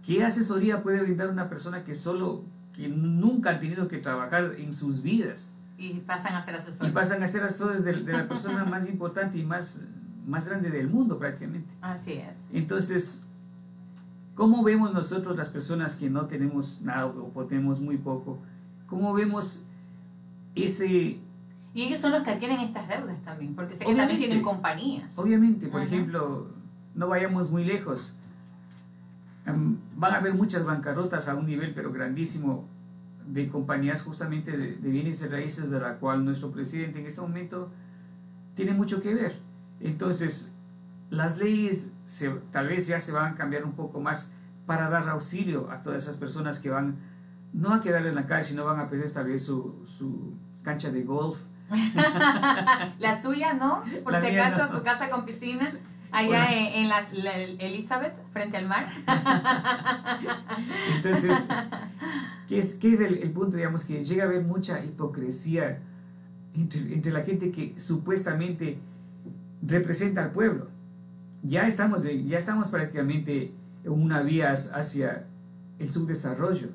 ¿Qué asesoría puede brindar una persona que solo, que nunca han tenido que trabajar en sus vidas? Y pasan a ser asesores. Y pasan a ser asesores de, de la persona <laughs> más importante y más, más grande del mundo prácticamente. Así es. Entonces, ¿Cómo vemos nosotros las personas que no tenemos nada o tenemos muy poco? ¿Cómo vemos ese... Y ellos son los que adquieren estas deudas también, porque sé que también tienen compañías. Obviamente, por ejemplo, no vayamos muy lejos. Em, van a haber muchas bancarrotas a un nivel pero grandísimo de compañías justamente de, de bienes y raíces de la cual nuestro presidente en este momento tiene mucho que ver. Entonces, las leyes tal vez ya se van a cambiar un poco más para dar auxilio a todas esas personas que van no a quedar en la calle, sino van a perder tal vez su, su cancha de golf. <laughs> la suya, ¿no? Por si acaso, su casa con piscina. Allá en, la, Elizabeth, frente al mar. <laughs> Entonces, ¿qué es, qué es el, el, punto? Digamos que llega a haber mucha hipocresía entre, entre la gente que supuestamente representa al pueblo ya estamos, ya estamos prácticamente en una vía hacia el subdesarrollo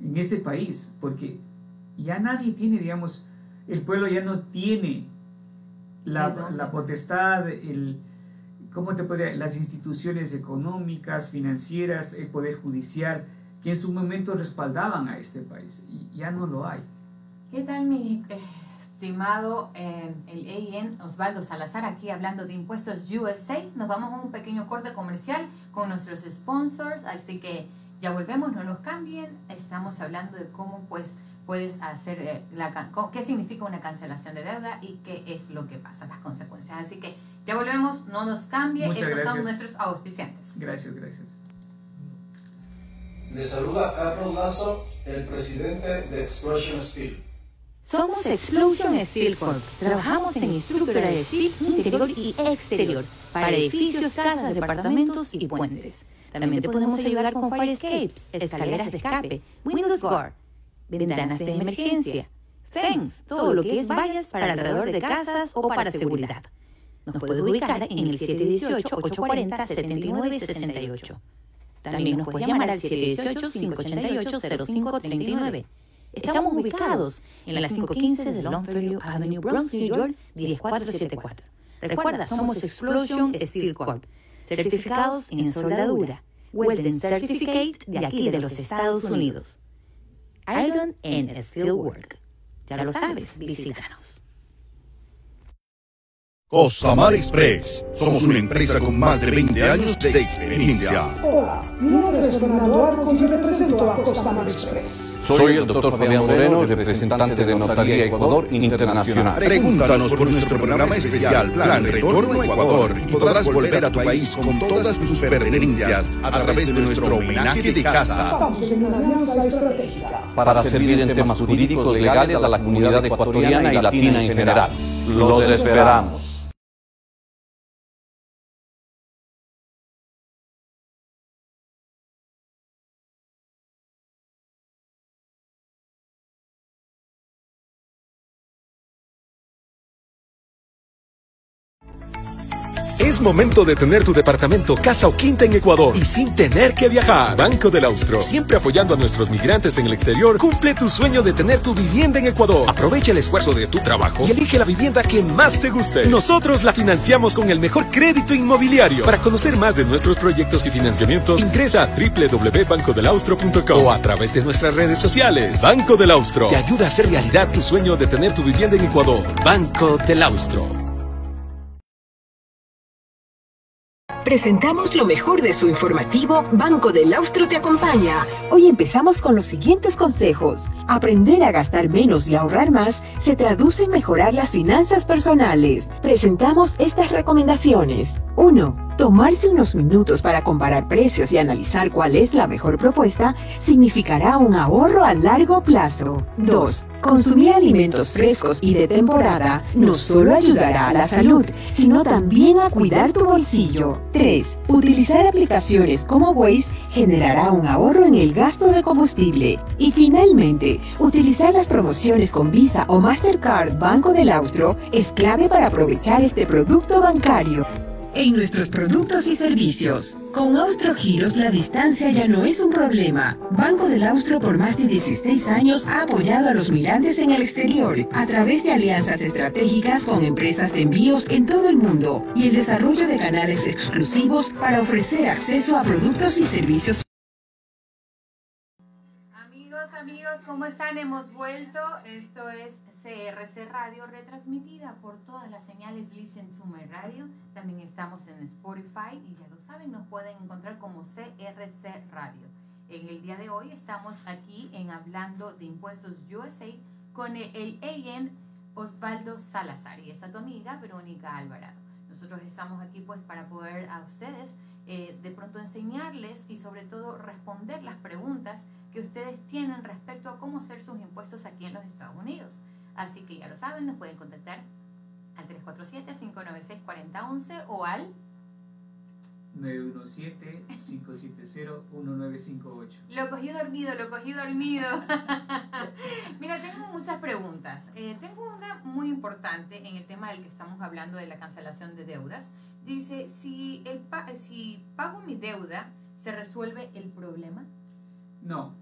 en este país, porque ya nadie tiene, digamos, el pueblo ya no tiene la, la potestad, el, ¿cómo te podría? Las instituciones económicas, financieras, el poder judicial, que en su momento respaldaban a este país, y ya no lo hay. ¿Qué tal, mi estimado eh, el EIN Osvaldo Salazar, aquí hablando de impuestos USA? Nos vamos a un pequeño corte comercial con nuestros sponsors, así que ya volvemos, no nos cambien, estamos hablando de cómo pues puedes hacer, eh, la, qué significa una cancelación de deuda y qué es lo que pasa, las consecuencias. Así que ya volvemos, no nos cambie, estos son nuestros auspiciantes. Gracias, gracias. Le saluda Carlos Lazo, el presidente de Explosion Steel. Somos Explosion Steel Corp. Trabajamos en estructura de steel interior y exterior para edificios, casas, departamentos y puentes. También te podemos ayudar con fire escapes, escaleras de escape, windows guard ventanas de emergencia, fence, todo lo que es vallas para alrededor de casas o para seguridad. Nos puedes ubicar en el 718-840-7968. También nos puedes llamar al 718-588-0539. Estamos ubicados en la 515 de Longfellow Avenue, Bronx, New York, 10474. Recuerda, somos Explosion Steel Corp, certificados en soldadura, Welding Certificate de aquí de los Estados Unidos. Iron and Steelwork. Ya lo sabes, visítanos. Costamar Express. Somos una empresa con más de 20 años de experiencia. Hola, mi nombre es Fernando Arcos y represento a Costamar Express. Soy el doctor Fabián Moreno, representante de Notaría Ecuador Internacional. Pregúntanos por nuestro programa especial Plan Retorno a Ecuador y podrás volver a tu país con todas tus pertenencias a través de nuestro homenaje de casa. Estamos en una alianza estratégica. Para servir en temas jurídicos legales a la comunidad ecuatoriana y latina en general. Los esperamos. Es momento de tener tu departamento, casa o quinta en Ecuador y sin tener que viajar. Banco del Austro, siempre apoyando a nuestros migrantes en el exterior, cumple tu sueño de tener tu vivienda en Ecuador. Aprovecha el esfuerzo de tu trabajo y elige la vivienda que más te guste. Nosotros la financiamos con el mejor crédito inmobiliario. Para conocer más de nuestros proyectos y financiamientos, ingresa a www.bancodelaustro.com o a través de nuestras redes sociales. Banco del Austro te ayuda a hacer realidad tu sueño de tener tu vivienda en Ecuador. Banco del Austro. Presentamos lo mejor de su informativo Banco del Austro te acompaña. Hoy empezamos con los siguientes consejos. Aprender a gastar menos y ahorrar más se traduce en mejorar las finanzas personales. Presentamos estas recomendaciones. 1. Tomarse unos minutos para comparar precios y analizar cuál es la mejor propuesta significará un ahorro a largo plazo. 2. Consumir alimentos frescos y de temporada no solo ayudará a la salud, sino también a cuidar tu bolsillo. 3. Utilizar aplicaciones como Waze generará un ahorro en el gasto de combustible. Y finalmente, utilizar las promociones con Visa o Mastercard Banco del Austro es clave para aprovechar este producto bancario en nuestros productos y servicios. Con Austro Giros la distancia ya no es un problema. Banco del Austro por más de 16 años ha apoyado a los migrantes en el exterior a través de alianzas estratégicas con empresas de envíos en todo el mundo y el desarrollo de canales exclusivos para ofrecer acceso a productos y servicios amigos, ¿cómo están? Hemos vuelto. Esto es CRC Radio, retransmitida por todas las señales Listen to My Radio. También estamos en Spotify y ya lo saben, nos pueden encontrar como CRC Radio. En el día de hoy estamos aquí en Hablando de Impuestos USA con el EIN Osvaldo Salazar y esta tu amiga Verónica Alvarado. Nosotros estamos aquí pues para poder a ustedes eh, de pronto enseñarles y sobre todo responder las preguntas que ustedes tienen respecto a cómo hacer sus impuestos aquí en los Estados Unidos. Así que ya lo saben, nos pueden contactar al 347-596-4011 o al 917-570-1958. Lo cogí dormido, lo cogí dormido. <laughs> Mira, tengo muchas preguntas. Eh, tengo una muy importante en el tema del que estamos hablando de la cancelación de deudas. Dice, si, el si pago mi deuda, ¿se resuelve el problema? No.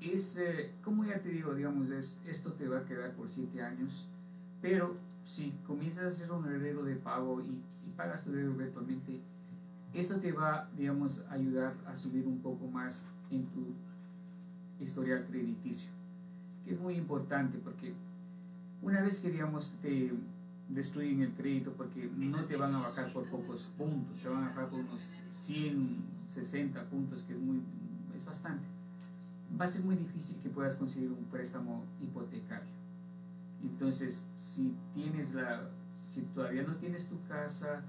Es, eh, como ya te digo, digamos, es, esto te va a quedar por siete años, pero si comienzas a hacer un heredero de pago y, pagas tu deuda virtualmente, esto te va, digamos, a ayudar a subir un poco más en tu historial crediticio, que es muy importante porque una vez que, digamos, te destruyen el crédito porque no te van a bajar por pocos puntos, te van a bajar por unos 100, 60 puntos, que es, muy, es bastante. Va a ser muy difícil que puedas conseguir un préstamo hipotecario. Entonces, si tienes la, si todavía no tienes tu casa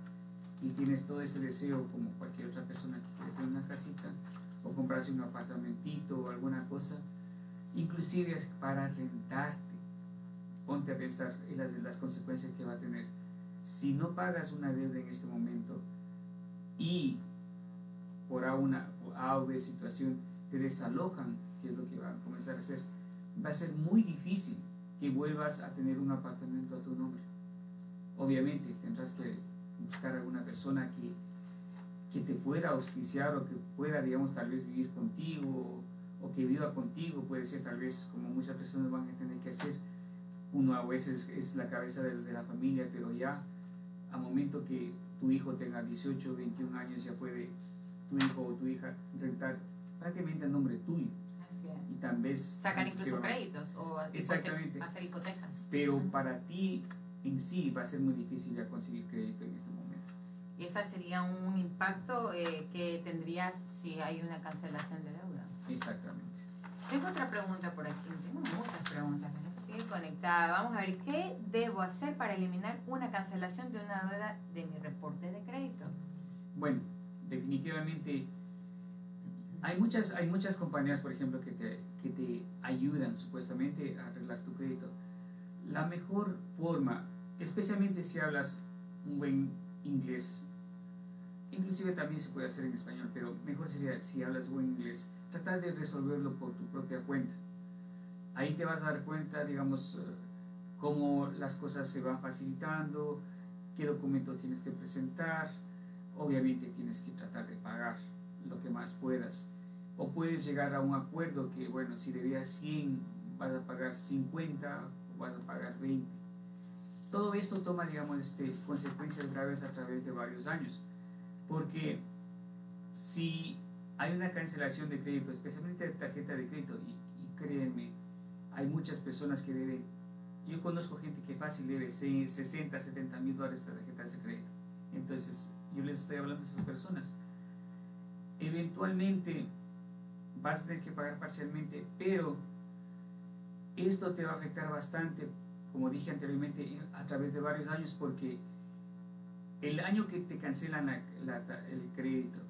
y tienes todo ese deseo como cualquier otra persona que quiere tener una casita o comprarse un apartamentito o alguna cosa, inclusive para rentarte, ponte a pensar en las, las consecuencias que va a tener. Si no pagas una deuda en este momento y por A, una, A o B situación te desalojan, que es lo que va a comenzar a hacer, va a ser muy difícil que vuelvas a tener un apartamento a tu nombre. Obviamente tendrás que buscar alguna persona que, que te pueda auspiciar o que pueda, digamos, tal vez vivir contigo o, que viva contigo, puede ser tal vez como muchas personas van a tener que hacer. Uno a veces es la cabeza de, la familia, pero ya a momento que tu hijo tenga 18 o 21 años ya puede tu hijo o tu hija rentar prácticamente a nombre tuyo. Así es. Y tal vez... Sacar incluso créditos o Exactamente. hacer hipotecas. Pero para ti en sí va a ser muy difícil ya conseguir crédito en ese momento. Y ese sería un impacto eh, que tendrías si hay una cancelación de deuda. Exactamente. Tengo otra pregunta por aquí. Tengo muchas preguntas, pero sigue conectada. Vamos a ver, ¿qué debo hacer para eliminar una cancelación de una deuda de mi reporte de crédito? Bueno, definitivamente hay muchas, hay muchas compañías, por ejemplo, que te, que te ayudan supuestamente a arreglar tu crédito. La mejor forma, especialmente si hablas un buen inglés, inclusive también se puede hacer en español, pero mejor sería si hablas buen inglés, tratar de resolverlo por tu propia cuenta. Ahí te vas a dar cuenta, digamos, cómo las cosas se van facilitando, qué documento tienes que presentar, obviamente tienes que tratar de pagar lo que más puedas. O puedes llegar a un acuerdo que, bueno, si debías 100, vas a pagar 50 o vas a pagar 20. Todo esto toma, digamos, este, consecuencias graves a través de varios años. Porque si hay una cancelación de crédito, especialmente de tarjeta de crédito, y, y créanme, hay muchas personas que deben, yo conozco gente que fácil debe 60, 70 mil dólares de tarjetas de crédito. Entonces, yo les estoy hablando de esas personas. Eventualmente vas a tener que pagar parcialmente, pero esto te va a afectar bastante, como dije anteriormente, a través de varios años, porque el año que te cancelan la, la, el crédito,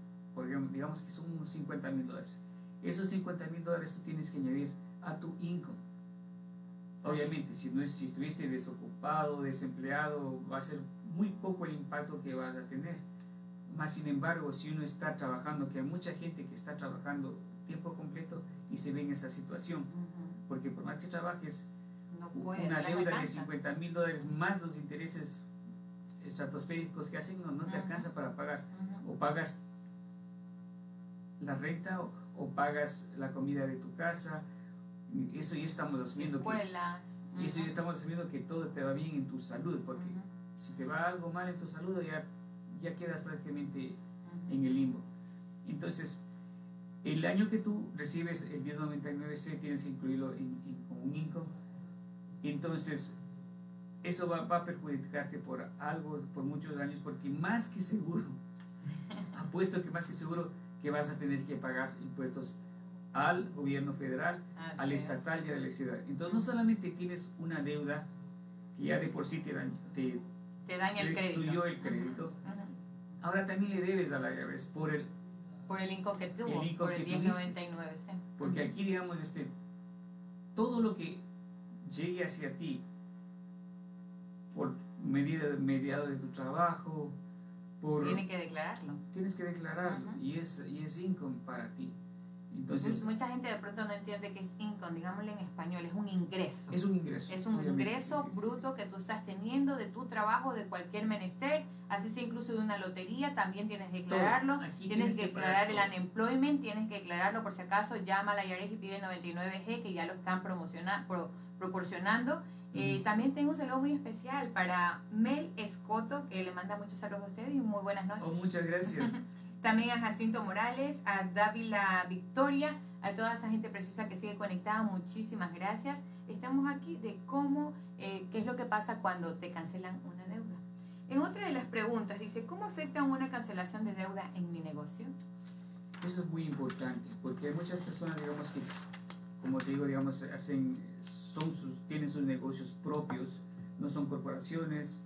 digamos, que son unos 50 mil dólares, esos 50 mil dólares tú tienes que añadir a tu income. Obviamente, si, no es, si estuviste desocupado, desempleado, va a ser muy poco el impacto que vas a tener. Más sin embargo, si uno está trabajando, que hay mucha gente que está trabajando tiempo completo y se ve en esa situación, uh -huh. porque por más que trabajes, no puede, una deuda de 50 mil dólares más los intereses estratosféricos que hacen no, no te uh -huh. alcanza para pagar. Uh -huh. O pagas la renta o, o, pagas la comida de tu casa. Eso ya estamos asumiendo Escuelas. que eso ya estamos asumiendo que todo te va bien en tu salud, porque si te va algo mal en tu salud ya ya quedas prácticamente en el limbo. Entonces, el año que tú recibes el 1099C tienes que incluirlo en, en, como un income. Entonces, eso va, va, a perjudicarte por algo, por muchos años, porque más que seguro, <laughs> apuesto que más que seguro que vas a tener que pagar impuestos al gobierno federal, Así al es. estatal y a la ciudad. Entonces, no solamente tienes una deuda que ya de por sí te, daña, te, te daña el crédito. el crédito, Uh -huh. Uh -huh. Ahora también le debes a la IRS por el por el INCO que tuvo, el INCO por el que 1099C. Porque aquí, digamos, este, todo lo que llegue hacia ti por medida, mediado de tu trabajo, por... Tiene que declararlo. Tienes que declararlo uh -huh. y, es, y es income para ti. Entonces, mucha gente de pronto no entiende que es income, digámosle en español, es un ingreso. Es un ingreso. Es un ingreso bruto que tú estás teniendo de tu trabajo, de cualquier menester, así sea incluso de una lotería, también tienes que declararlo. Tienes, que, declarar el unemployment, tienes que declararlo por si acaso, llama a la IRS y pide el 99G, que ya lo están pro, proporcionando. Eh, también tengo un saludo muy especial para Mel Escoto, que le manda muchos saludos a ustedes y muy buenas noches. Oh, muchas gracias. <laughs> También a Jacinto Morales, a Dávila Victoria, a toda esa gente preciosa que sigue conectada, muchísimas gracias. Estamos aquí de cómo, eh, qué es lo que pasa cuando te cancelan una deuda. En otra de las preguntas dice, ¿cómo afecta una cancelación de deuda en mi negocio? Eso es muy importante, porque hay muchas personas, digamos, que, como te digo, digamos, hacen, son sus, tienen sus negocios propios, no son corporaciones,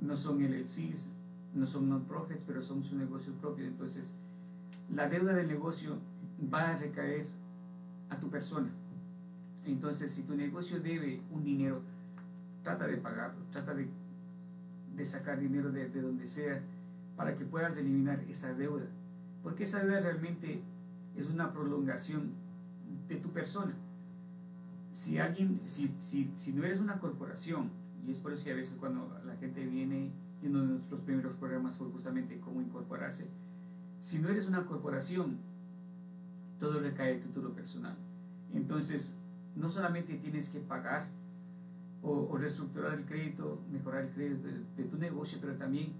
no son LLCs, no son non-profits, pero son su negocio propio. Entonces, la deuda del negocio va a recaer a tu persona. Entonces, si tu negocio debe un dinero, trata de pagarlo, trata de, de sacar dinero de, de, donde sea para que puedas eliminar esa deuda. Porque esa deuda realmente es una prolongación de tu persona. Si alguien, si, si, si no eres una corporación, y es por eso que a veces cuando la gente viene y uno de nuestros primeros programas fue justamente cómo incorporarse. Si no eres una corporación, todo recae en tu título personal. Entonces, no solamente tienes que pagar o, reestructurar el crédito, mejorar el crédito de, tu negocio, pero también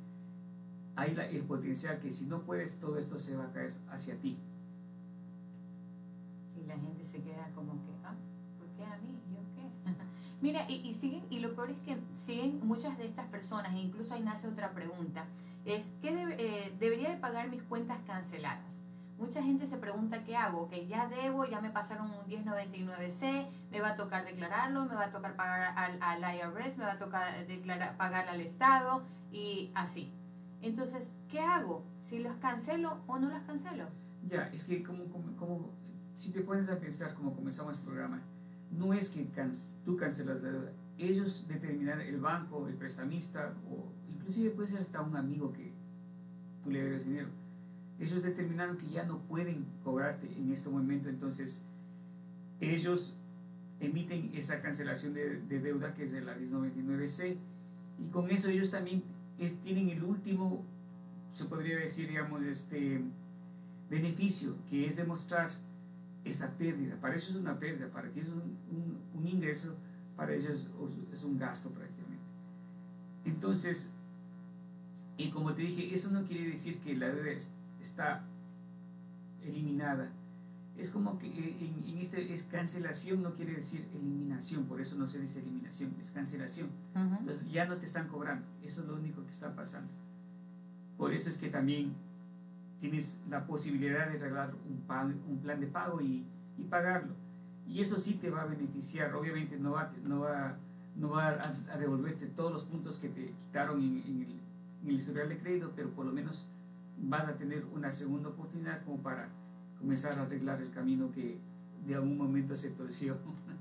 hay el potencial que si no puedes, todo esto se va a caer hacia ti. Y la gente se queda como que, ah, ¿por qué a mí? Mira, y, siguen, y lo peor es que siguen muchas de estas personas, e incluso ahí nace otra pregunta, es ¿qué eh, debería de pagar mis cuentas canceladas? Mucha gente se pregunta qué hago, que ya debo, ya me pasaron un 1099C, me va a tocar declararlo, me va a tocar pagar al, al IRS, me va a tocar declarar, pagar al Estado y así. Entonces, ¿qué hago? ¿Si los cancelo o no los cancelo? Ya, es que como, como, como si te pones a pensar como comenzamos el programa, no es que tú cancelas la deuda, ellos determinan el banco, el prestamista o inclusive puede ser hasta un amigo que tú le debes dinero. Ellos determinaron que ya no pueden cobrarte en este momento, entonces ellos emiten esa cancelación de, deuda que es de la 1099C y con eso ellos también tienen el último, se podría decir, digamos, este beneficio, que es demostrar esa pérdida. Para ellos es una pérdida, para ti es un, un, ingreso, para ellos es un gasto prácticamente. Entonces, y como te dije, eso no quiere decir que la deuda está eliminada. Es como que eh, en, este es cancelación, no quiere decir eliminación, por eso no se dice eliminación, es cancelación. Entonces ya no te están cobrando, eso es lo único que está pasando. Por eso es que también tienes la posibilidad de arreglar un, un plan de pago y, y, pagarlo. Y eso sí te va a beneficiar. Obviamente no va, no va, no va a, devolverte todos los puntos que te quitaron en, el, en, el, historial de crédito, pero por lo menos vas a tener una segunda oportunidad como para comenzar a arreglar el camino que de algún momento se torció.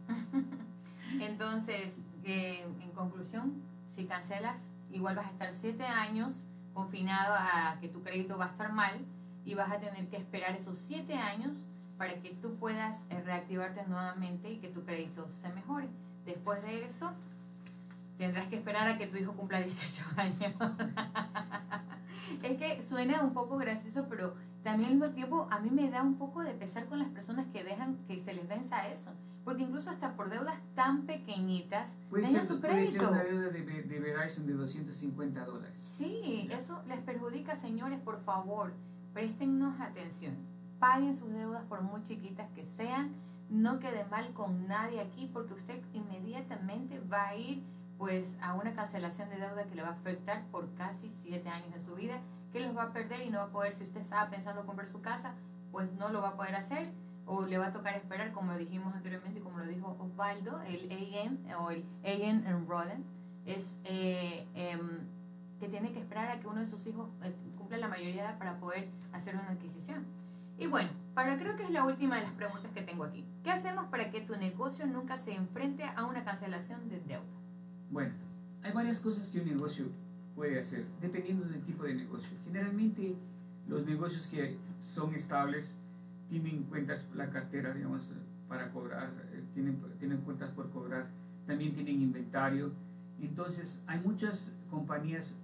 <laughs> Entonces, eh, en conclusión, si cancelas, igual vas a estar siete años confinado a que tu crédito va a estar mal y vas a tener que esperar esos siete años para que tú puedas eh, reactivarte nuevamente y que tu crédito se mejore. Después de eso, tendrás que esperar a que tu hijo cumpla 18 <laughs> años. es que suena un poco gracioso, pero también al mismo tiempo a mí me da un poco de pesar con las personas que dejan que se les venza eso. Porque incluso hasta por deudas tan pequeñitas, puede su crédito. Una deuda de, de Verizon de 250 dólares. Sí, eso les perjudica, señores, por favor, préstennos atención. Paguen sus deudas por muy chiquitas que sean. No quede mal con nadie aquí porque usted inmediatamente va a ir pues a una cancelación de deuda que le va a afectar por casi siete años de su vida, que los va a perder y no va a poder, si usted estaba pensando comprar su casa, pues no lo va a poder hacer o le va a tocar esperar, como dijimos anteriormente, como lo dijo Osvaldo, el AN o el AN Enrollen, es eh, em, que tiene que esperar a que uno de sus hijos eh, cumpla la mayoría de edad para poder hacer una adquisición. Y bueno, para creo que es la última de las preguntas que tengo aquí. ¿Qué hacemos para que tu negocio nunca se enfrente a una cancelación de deuda? Bueno, hay varias cosas que un negocio puede hacer, dependiendo del tipo de negocio. Generalmente los negocios que son estables tienen cuentas, la cartera, digamos, para cobrar, eh, tienen, tienen cuentas por cobrar, también tienen inventario. Entonces, hay muchas compañías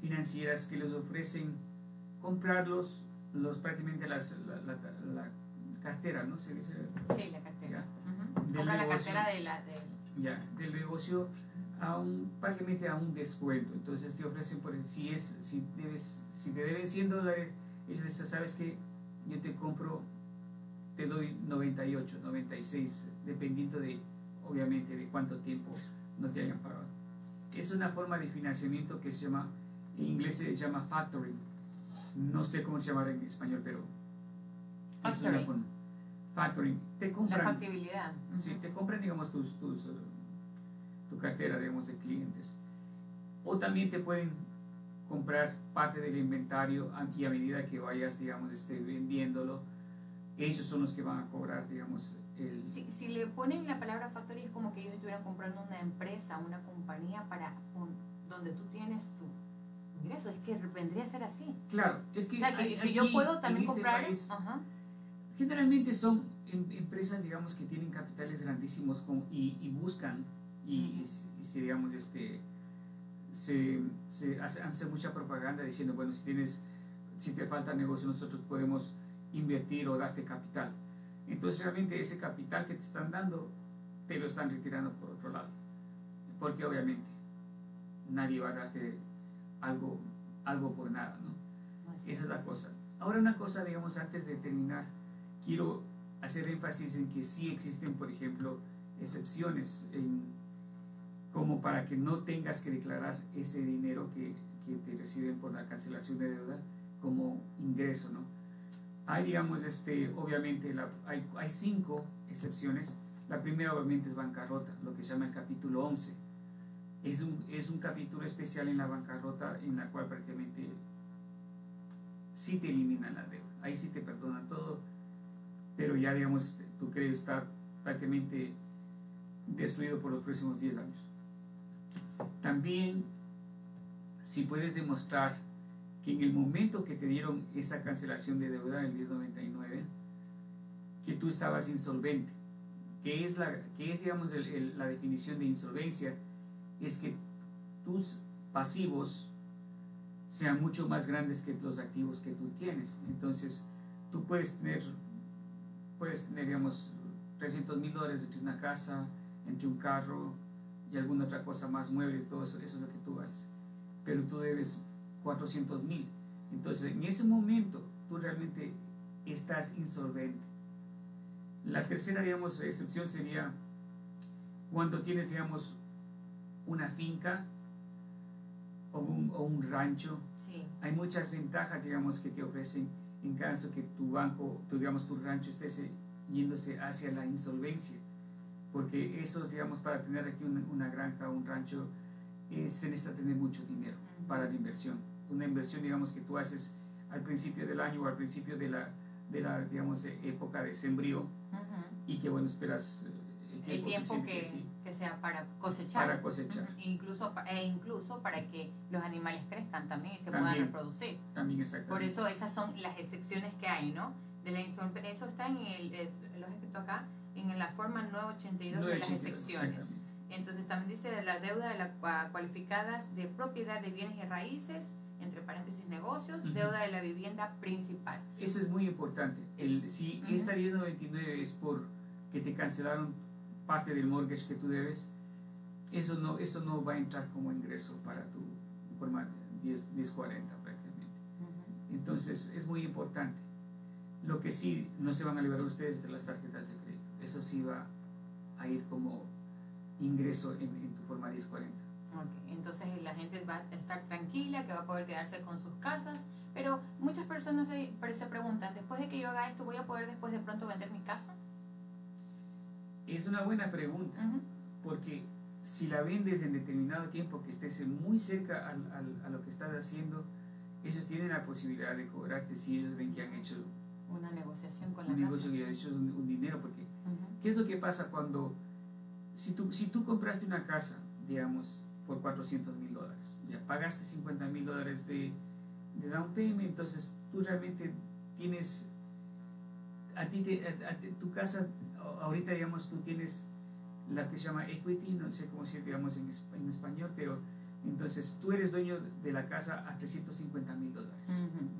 financieras que les ofrecen comprarlos los, prácticamente las, la, cartera, ¿no? ¿Se dice? Sí, la cartera. Compra la cartera de la, ya, del negocio a un, prácticamente a un descuento. Entonces te ofrecen, por si, es, si, debes, si te deben 100 dólares, ellos dicen, ¿sabes que Yo te compro, te doy 98, 96, dependiendo de, obviamente, de cuánto tiempo no te hayan pagado. Es una forma de financiamiento que se llama, en inglés se llama factoring. No sé cómo se llama en español, pero... Factoring. factoring. Te compran, La factibilidad. Sí, te compran, digamos, tus, tus tu cartera, digamos, de clientes. O también te pueden comprar parte del inventario y a medida que vayas, digamos, este, vendiéndolo, ellos son los que van a cobrar, digamos, el... Si, si le ponen la palabra factory es como que ellos estuvieran comprando una empresa, una compañía para donde tú tienes tu ingreso, es que vendría a ser así. Claro, es que... O sea, que si yo puedo también este comprar... Generalmente son em, empresas, digamos, que tienen capitales grandísimos y, y buscan y, si digamos este se, se hace, mucha propaganda diciendo bueno si tienes si te falta negocio nosotros podemos invertir o darte capital. Entonces realmente ese capital que te están dando te lo están retirando por otro lado. Porque obviamente nadie va a darte algo algo por nada no esa es la cosa. Ahora una cosa digamos antes de terminar quiero hacer énfasis en que sí existen por ejemplo excepciones en como para que no tengas que declarar ese dinero que, que te reciben por la cancelación de deuda como ingreso, ¿no? Hay, digamos, este, obviamente, hay, hay cinco excepciones. La primera, obviamente, es bancarrota, lo que se llama el capítulo 11. Es un, es un capítulo especial en la bancarrota en la cual prácticamente sí te eliminan la deuda. Ahí sí te perdonan todo, pero ya, digamos, tu crédito está prácticamente destruido por los próximos 10 años. También, si puedes demostrar que en el momento que te dieron esa cancelación de deuda, el 1099, que tú estabas insolvente, que es, la, que es digamos, la definición de insolvencia, es que tus pasivos sean mucho más grandes que los activos que tú tienes. Entonces, tú puedes tener, puedes tener digamos, 300 mil dólares entre una casa, entre un carro, y alguna otra cosa más, muebles, todo eso, eso es lo que tú haces. Pero tú debes 400 mil. Entonces, en ese momento, tú realmente estás insolvente. La tercera, digamos, excepción sería cuando tienes, digamos, una finca o un, o un rancho. Hay muchas ventajas, digamos, que te ofrecen en caso que tu banco, tu, digamos, tu rancho esté yéndose hacia la insolvencia porque eso, digamos, para tener aquí una, granja o un rancho, eh, se necesita tener mucho dinero para la inversión. Una inversión, digamos, que tú haces al principio del año o al principio de la, de la digamos, e, época de sembrío y que, bueno, esperas eh, el tiempo, que, que, sea para cosechar. Para cosechar. incluso, e incluso para que los animales crezcan también y se puedan reproducir. También, exactamente. Por eso esas son las excepciones que hay, ¿no? De la eso está en el, eh, lo he escrito acá, en la forma 982 de las excepciones. Entonces también dice de la deuda de la, cualificadas de propiedad de bienes y raíces, entre paréntesis negocios, deuda de la vivienda principal. Eso es muy importante. El, si esta 1099 es por que te cancelaron parte del mortgage que tú debes, eso no, eso no va a entrar como ingreso para tu forma 10, 1040 prácticamente. Entonces es muy importante. Lo que sí no se van a liberar ustedes de las tarjetas de crédito eso sí va a ir como ingreso en, tu forma 1040. Okay. Entonces la gente va a estar tranquila, que va a poder quedarse con sus casas, pero muchas personas se, se preguntan, después de que yo haga esto, ¿voy a poder después de pronto vender mi casa? Es una buena pregunta, porque si la vendes en determinado tiempo que estés muy cerca al, al, a lo que estás haciendo, ellos tienen la posibilidad de cobrarte si ellos ven que han hecho una negociación con la un negocio que ha hecho un, dinero, porque ¿qué es lo que pasa cuando, si tú, si tú compraste una casa, digamos, por 400 mil dólares, ya pagaste 50 mil dólares de, de down payment, entonces tú realmente tienes, a ti, te, tu casa, ahorita digamos, tú tienes la que se llama equity, no sé cómo se digamos en, en español, pero entonces tú eres dueño de la casa a 350 mil dólares.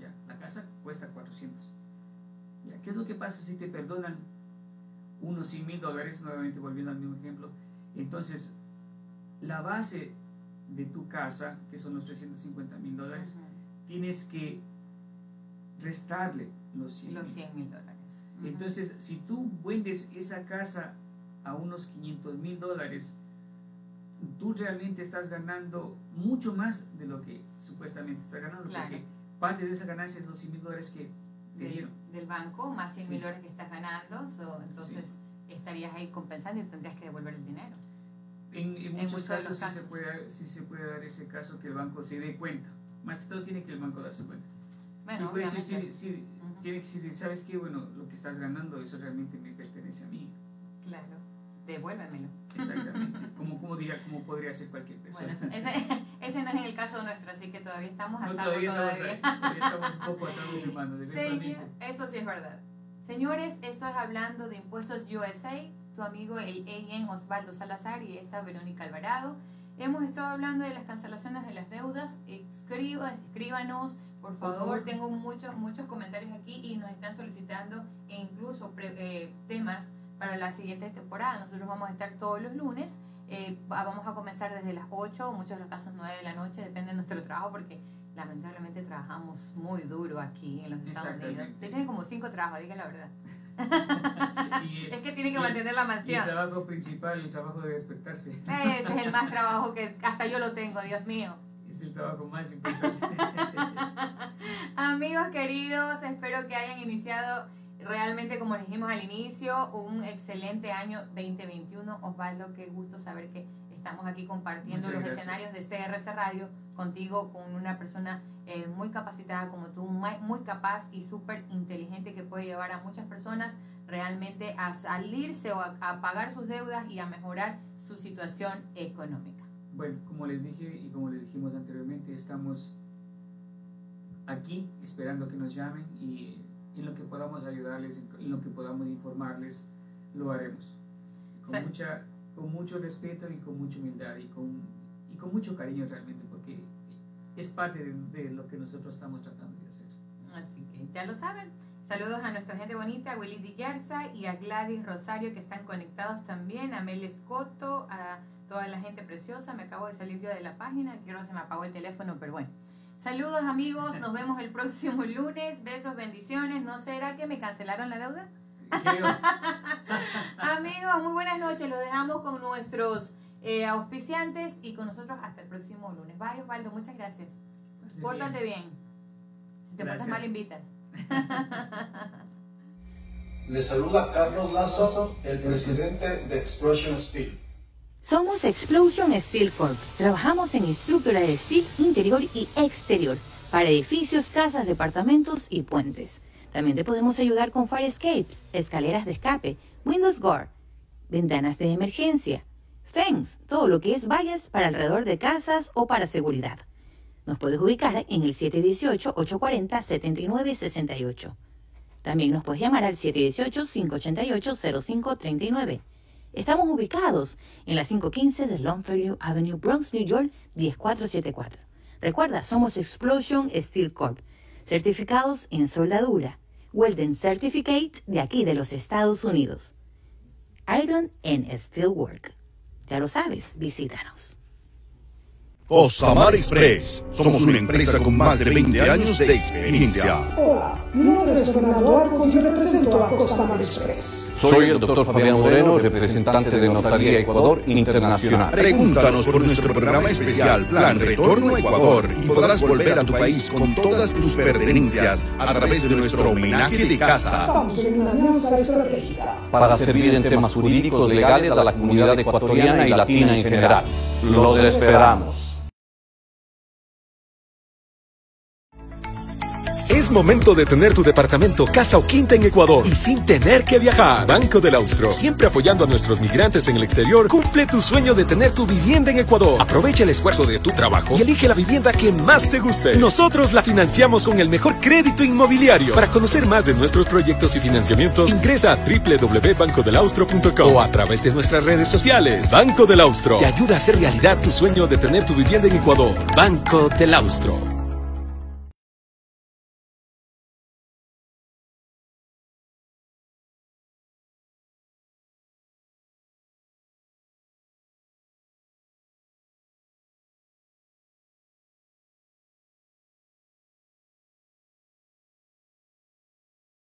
¿ya? La casa cuesta 400. ¿ya? ¿Qué es lo que pasa si te perdonan unos 100 mil dólares? Nuevamente volviendo al mismo ejemplo. Entonces, la base de tu casa, que son los 350 mil dólares, tienes que restarle los 100 mil dólares. Entonces, si tú vendes esa casa a unos 500 mil dólares, tú realmente estás ganando mucho más de lo que supuestamente estás ganando, porque parte de esa ganancia es los 100 mil dólares que te dieron. Del banco, más 100 mil dólares que estás ganando, entonces estarías ahí compensando y tendrías que devolver el dinero. En, muchos, casos, Sí, se puede, sí se puede dar ese caso que el banco se dé cuenta. Más que todo tiene que el banco darse cuenta. Bueno, sí, sí, tiene que decir, ¿sabes qué? Bueno, lo que estás ganando, eso realmente me pertenece a mí. Claro, devuélvemelo. Exactamente, <laughs> como, como, diría, como podría ser cualquier persona. Bueno, ese, ese, no es el caso nuestro, así que todavía estamos a no, salvo todavía. todavía. Estamos, un poco atrás de mano, sí, Eso sí es verdad. Señores, esto es hablando de impuestos USA, tu amigo el EIN Osvaldo Salazar y esta Verónica Alvarado. Hemos estado hablando de las cancelaciones de las deudas. Escriba, escríbanos, por favor. Tengo muchos, muchos comentarios aquí y nos están solicitando e incluso eh, temas para la siguiente temporada. Nosotros vamos a estar todos los lunes. Eh, vamos a comenzar desde las 8 o muchos de los casos 9 de la noche, depende de nuestro trabajo, porque lamentablemente trabajamos muy duro aquí en los Estados Unidos. Usted tiene como cinco trabajos, diga la verdad. <laughs> es que tiene que mantener la mansión. el trabajo principal, el trabajo de despertarse. Ese es el más <laughs> trabajo que hasta yo lo tengo, Dios mío. Es el trabajo más importante. <laughs> Amigos queridos, espero que hayan iniciado realmente, como dijimos al inicio, un excelente año 2021. Osvaldo, qué gusto saber que estamos aquí compartiendo los escenarios de CRC Radio contigo, con una persona eh, muy capacitada como tú, muy, capaz y súper inteligente que puede llevar a muchas personas realmente a salirse o a, pagar sus deudas y a mejorar su situación económica. Bueno, como les dije y como les dijimos anteriormente, estamos aquí esperando que nos llamen y en lo que podamos ayudarles, en lo que podamos informarles, lo haremos. Con, mucha, con mucho respeto y con mucha humildad y con, y con mucho cariño realmente, porque es parte de, lo que nosotros estamos tratando de hacer. Así que ya lo saben. Saludos a nuestra gente bonita, a Willy Dillarza y a Gladys Rosario que están conectados también, a Mel Escoto, a toda la gente preciosa. Me acabo de salir yo de la página, que se me apagó el teléfono, pero bueno. Saludos amigos, nos vemos el próximo lunes. Besos, bendiciones. ¿No será que me cancelaron la deuda? <laughs> amigos, muy buenas noches. Los dejamos con nuestros eh, auspiciantes y con nosotros hasta el próximo lunes. Bye Osvaldo, muchas gracias. Pórtate bien. Si te portas mal, invitas. <laughs> Le saluda Carlos Lazo, el presidente de Explosion Steel. Somos Explosion Steel Corp. Trabajamos en estructura de steel interior y exterior para edificios, casas, departamentos y puentes. También te podemos ayudar con fire escapes, escaleras de escape, windows guard, ventanas de emergencia, fence, todo lo que es vallas para alrededor de casas o para seguridad. Nos puedes ubicar en el 718-840-7968. También nos puedes llamar al 718-588-0539. Estamos ubicados en la 515 de Longfellow Avenue, Bronx, New York, 10474. Recuerda, somos Explosion Steel Corp, certificados en soldadura. Welding Certificate de aquí de los Estados Unidos. Iron and Steel Work. Ya lo sabes, visítanos. Costamar Express. Somos una empresa con más de 20 años de experiencia. Hola, mi nombre es Fernando Arcos y represento a Costamar Express. Soy el doctor Fabián Moreno, representante de Notaría Ecuador Internacional. Pregúntanos por nuestro programa especial Plan Retorno a Ecuador y podrás volver a tu país con todas tus pertenencias a través de nuestro homenaje de casa. Estamos en una alianza estratégica. Para servir en temas jurídicos legales a la comunidad ecuatoriana y latina en general. Lo esperamos. Es momento de tener tu departamento, casa o quinta en Ecuador y sin tener que viajar. Banco del Austro, siempre apoyando a nuestros migrantes en el exterior, cumple tu sueño de tener tu vivienda en Ecuador. Aprovecha el esfuerzo de tu trabajo y elige la vivienda que más te guste. Nosotros la financiamos con el mejor crédito inmobiliario. Para conocer más de nuestros proyectos y financiamientos, ingresa a www.bancodelaustro.com o a través de nuestras redes sociales. Banco del Austro te ayuda a hacer realidad tu sueño de tener tu vivienda en Ecuador. Banco del Austro.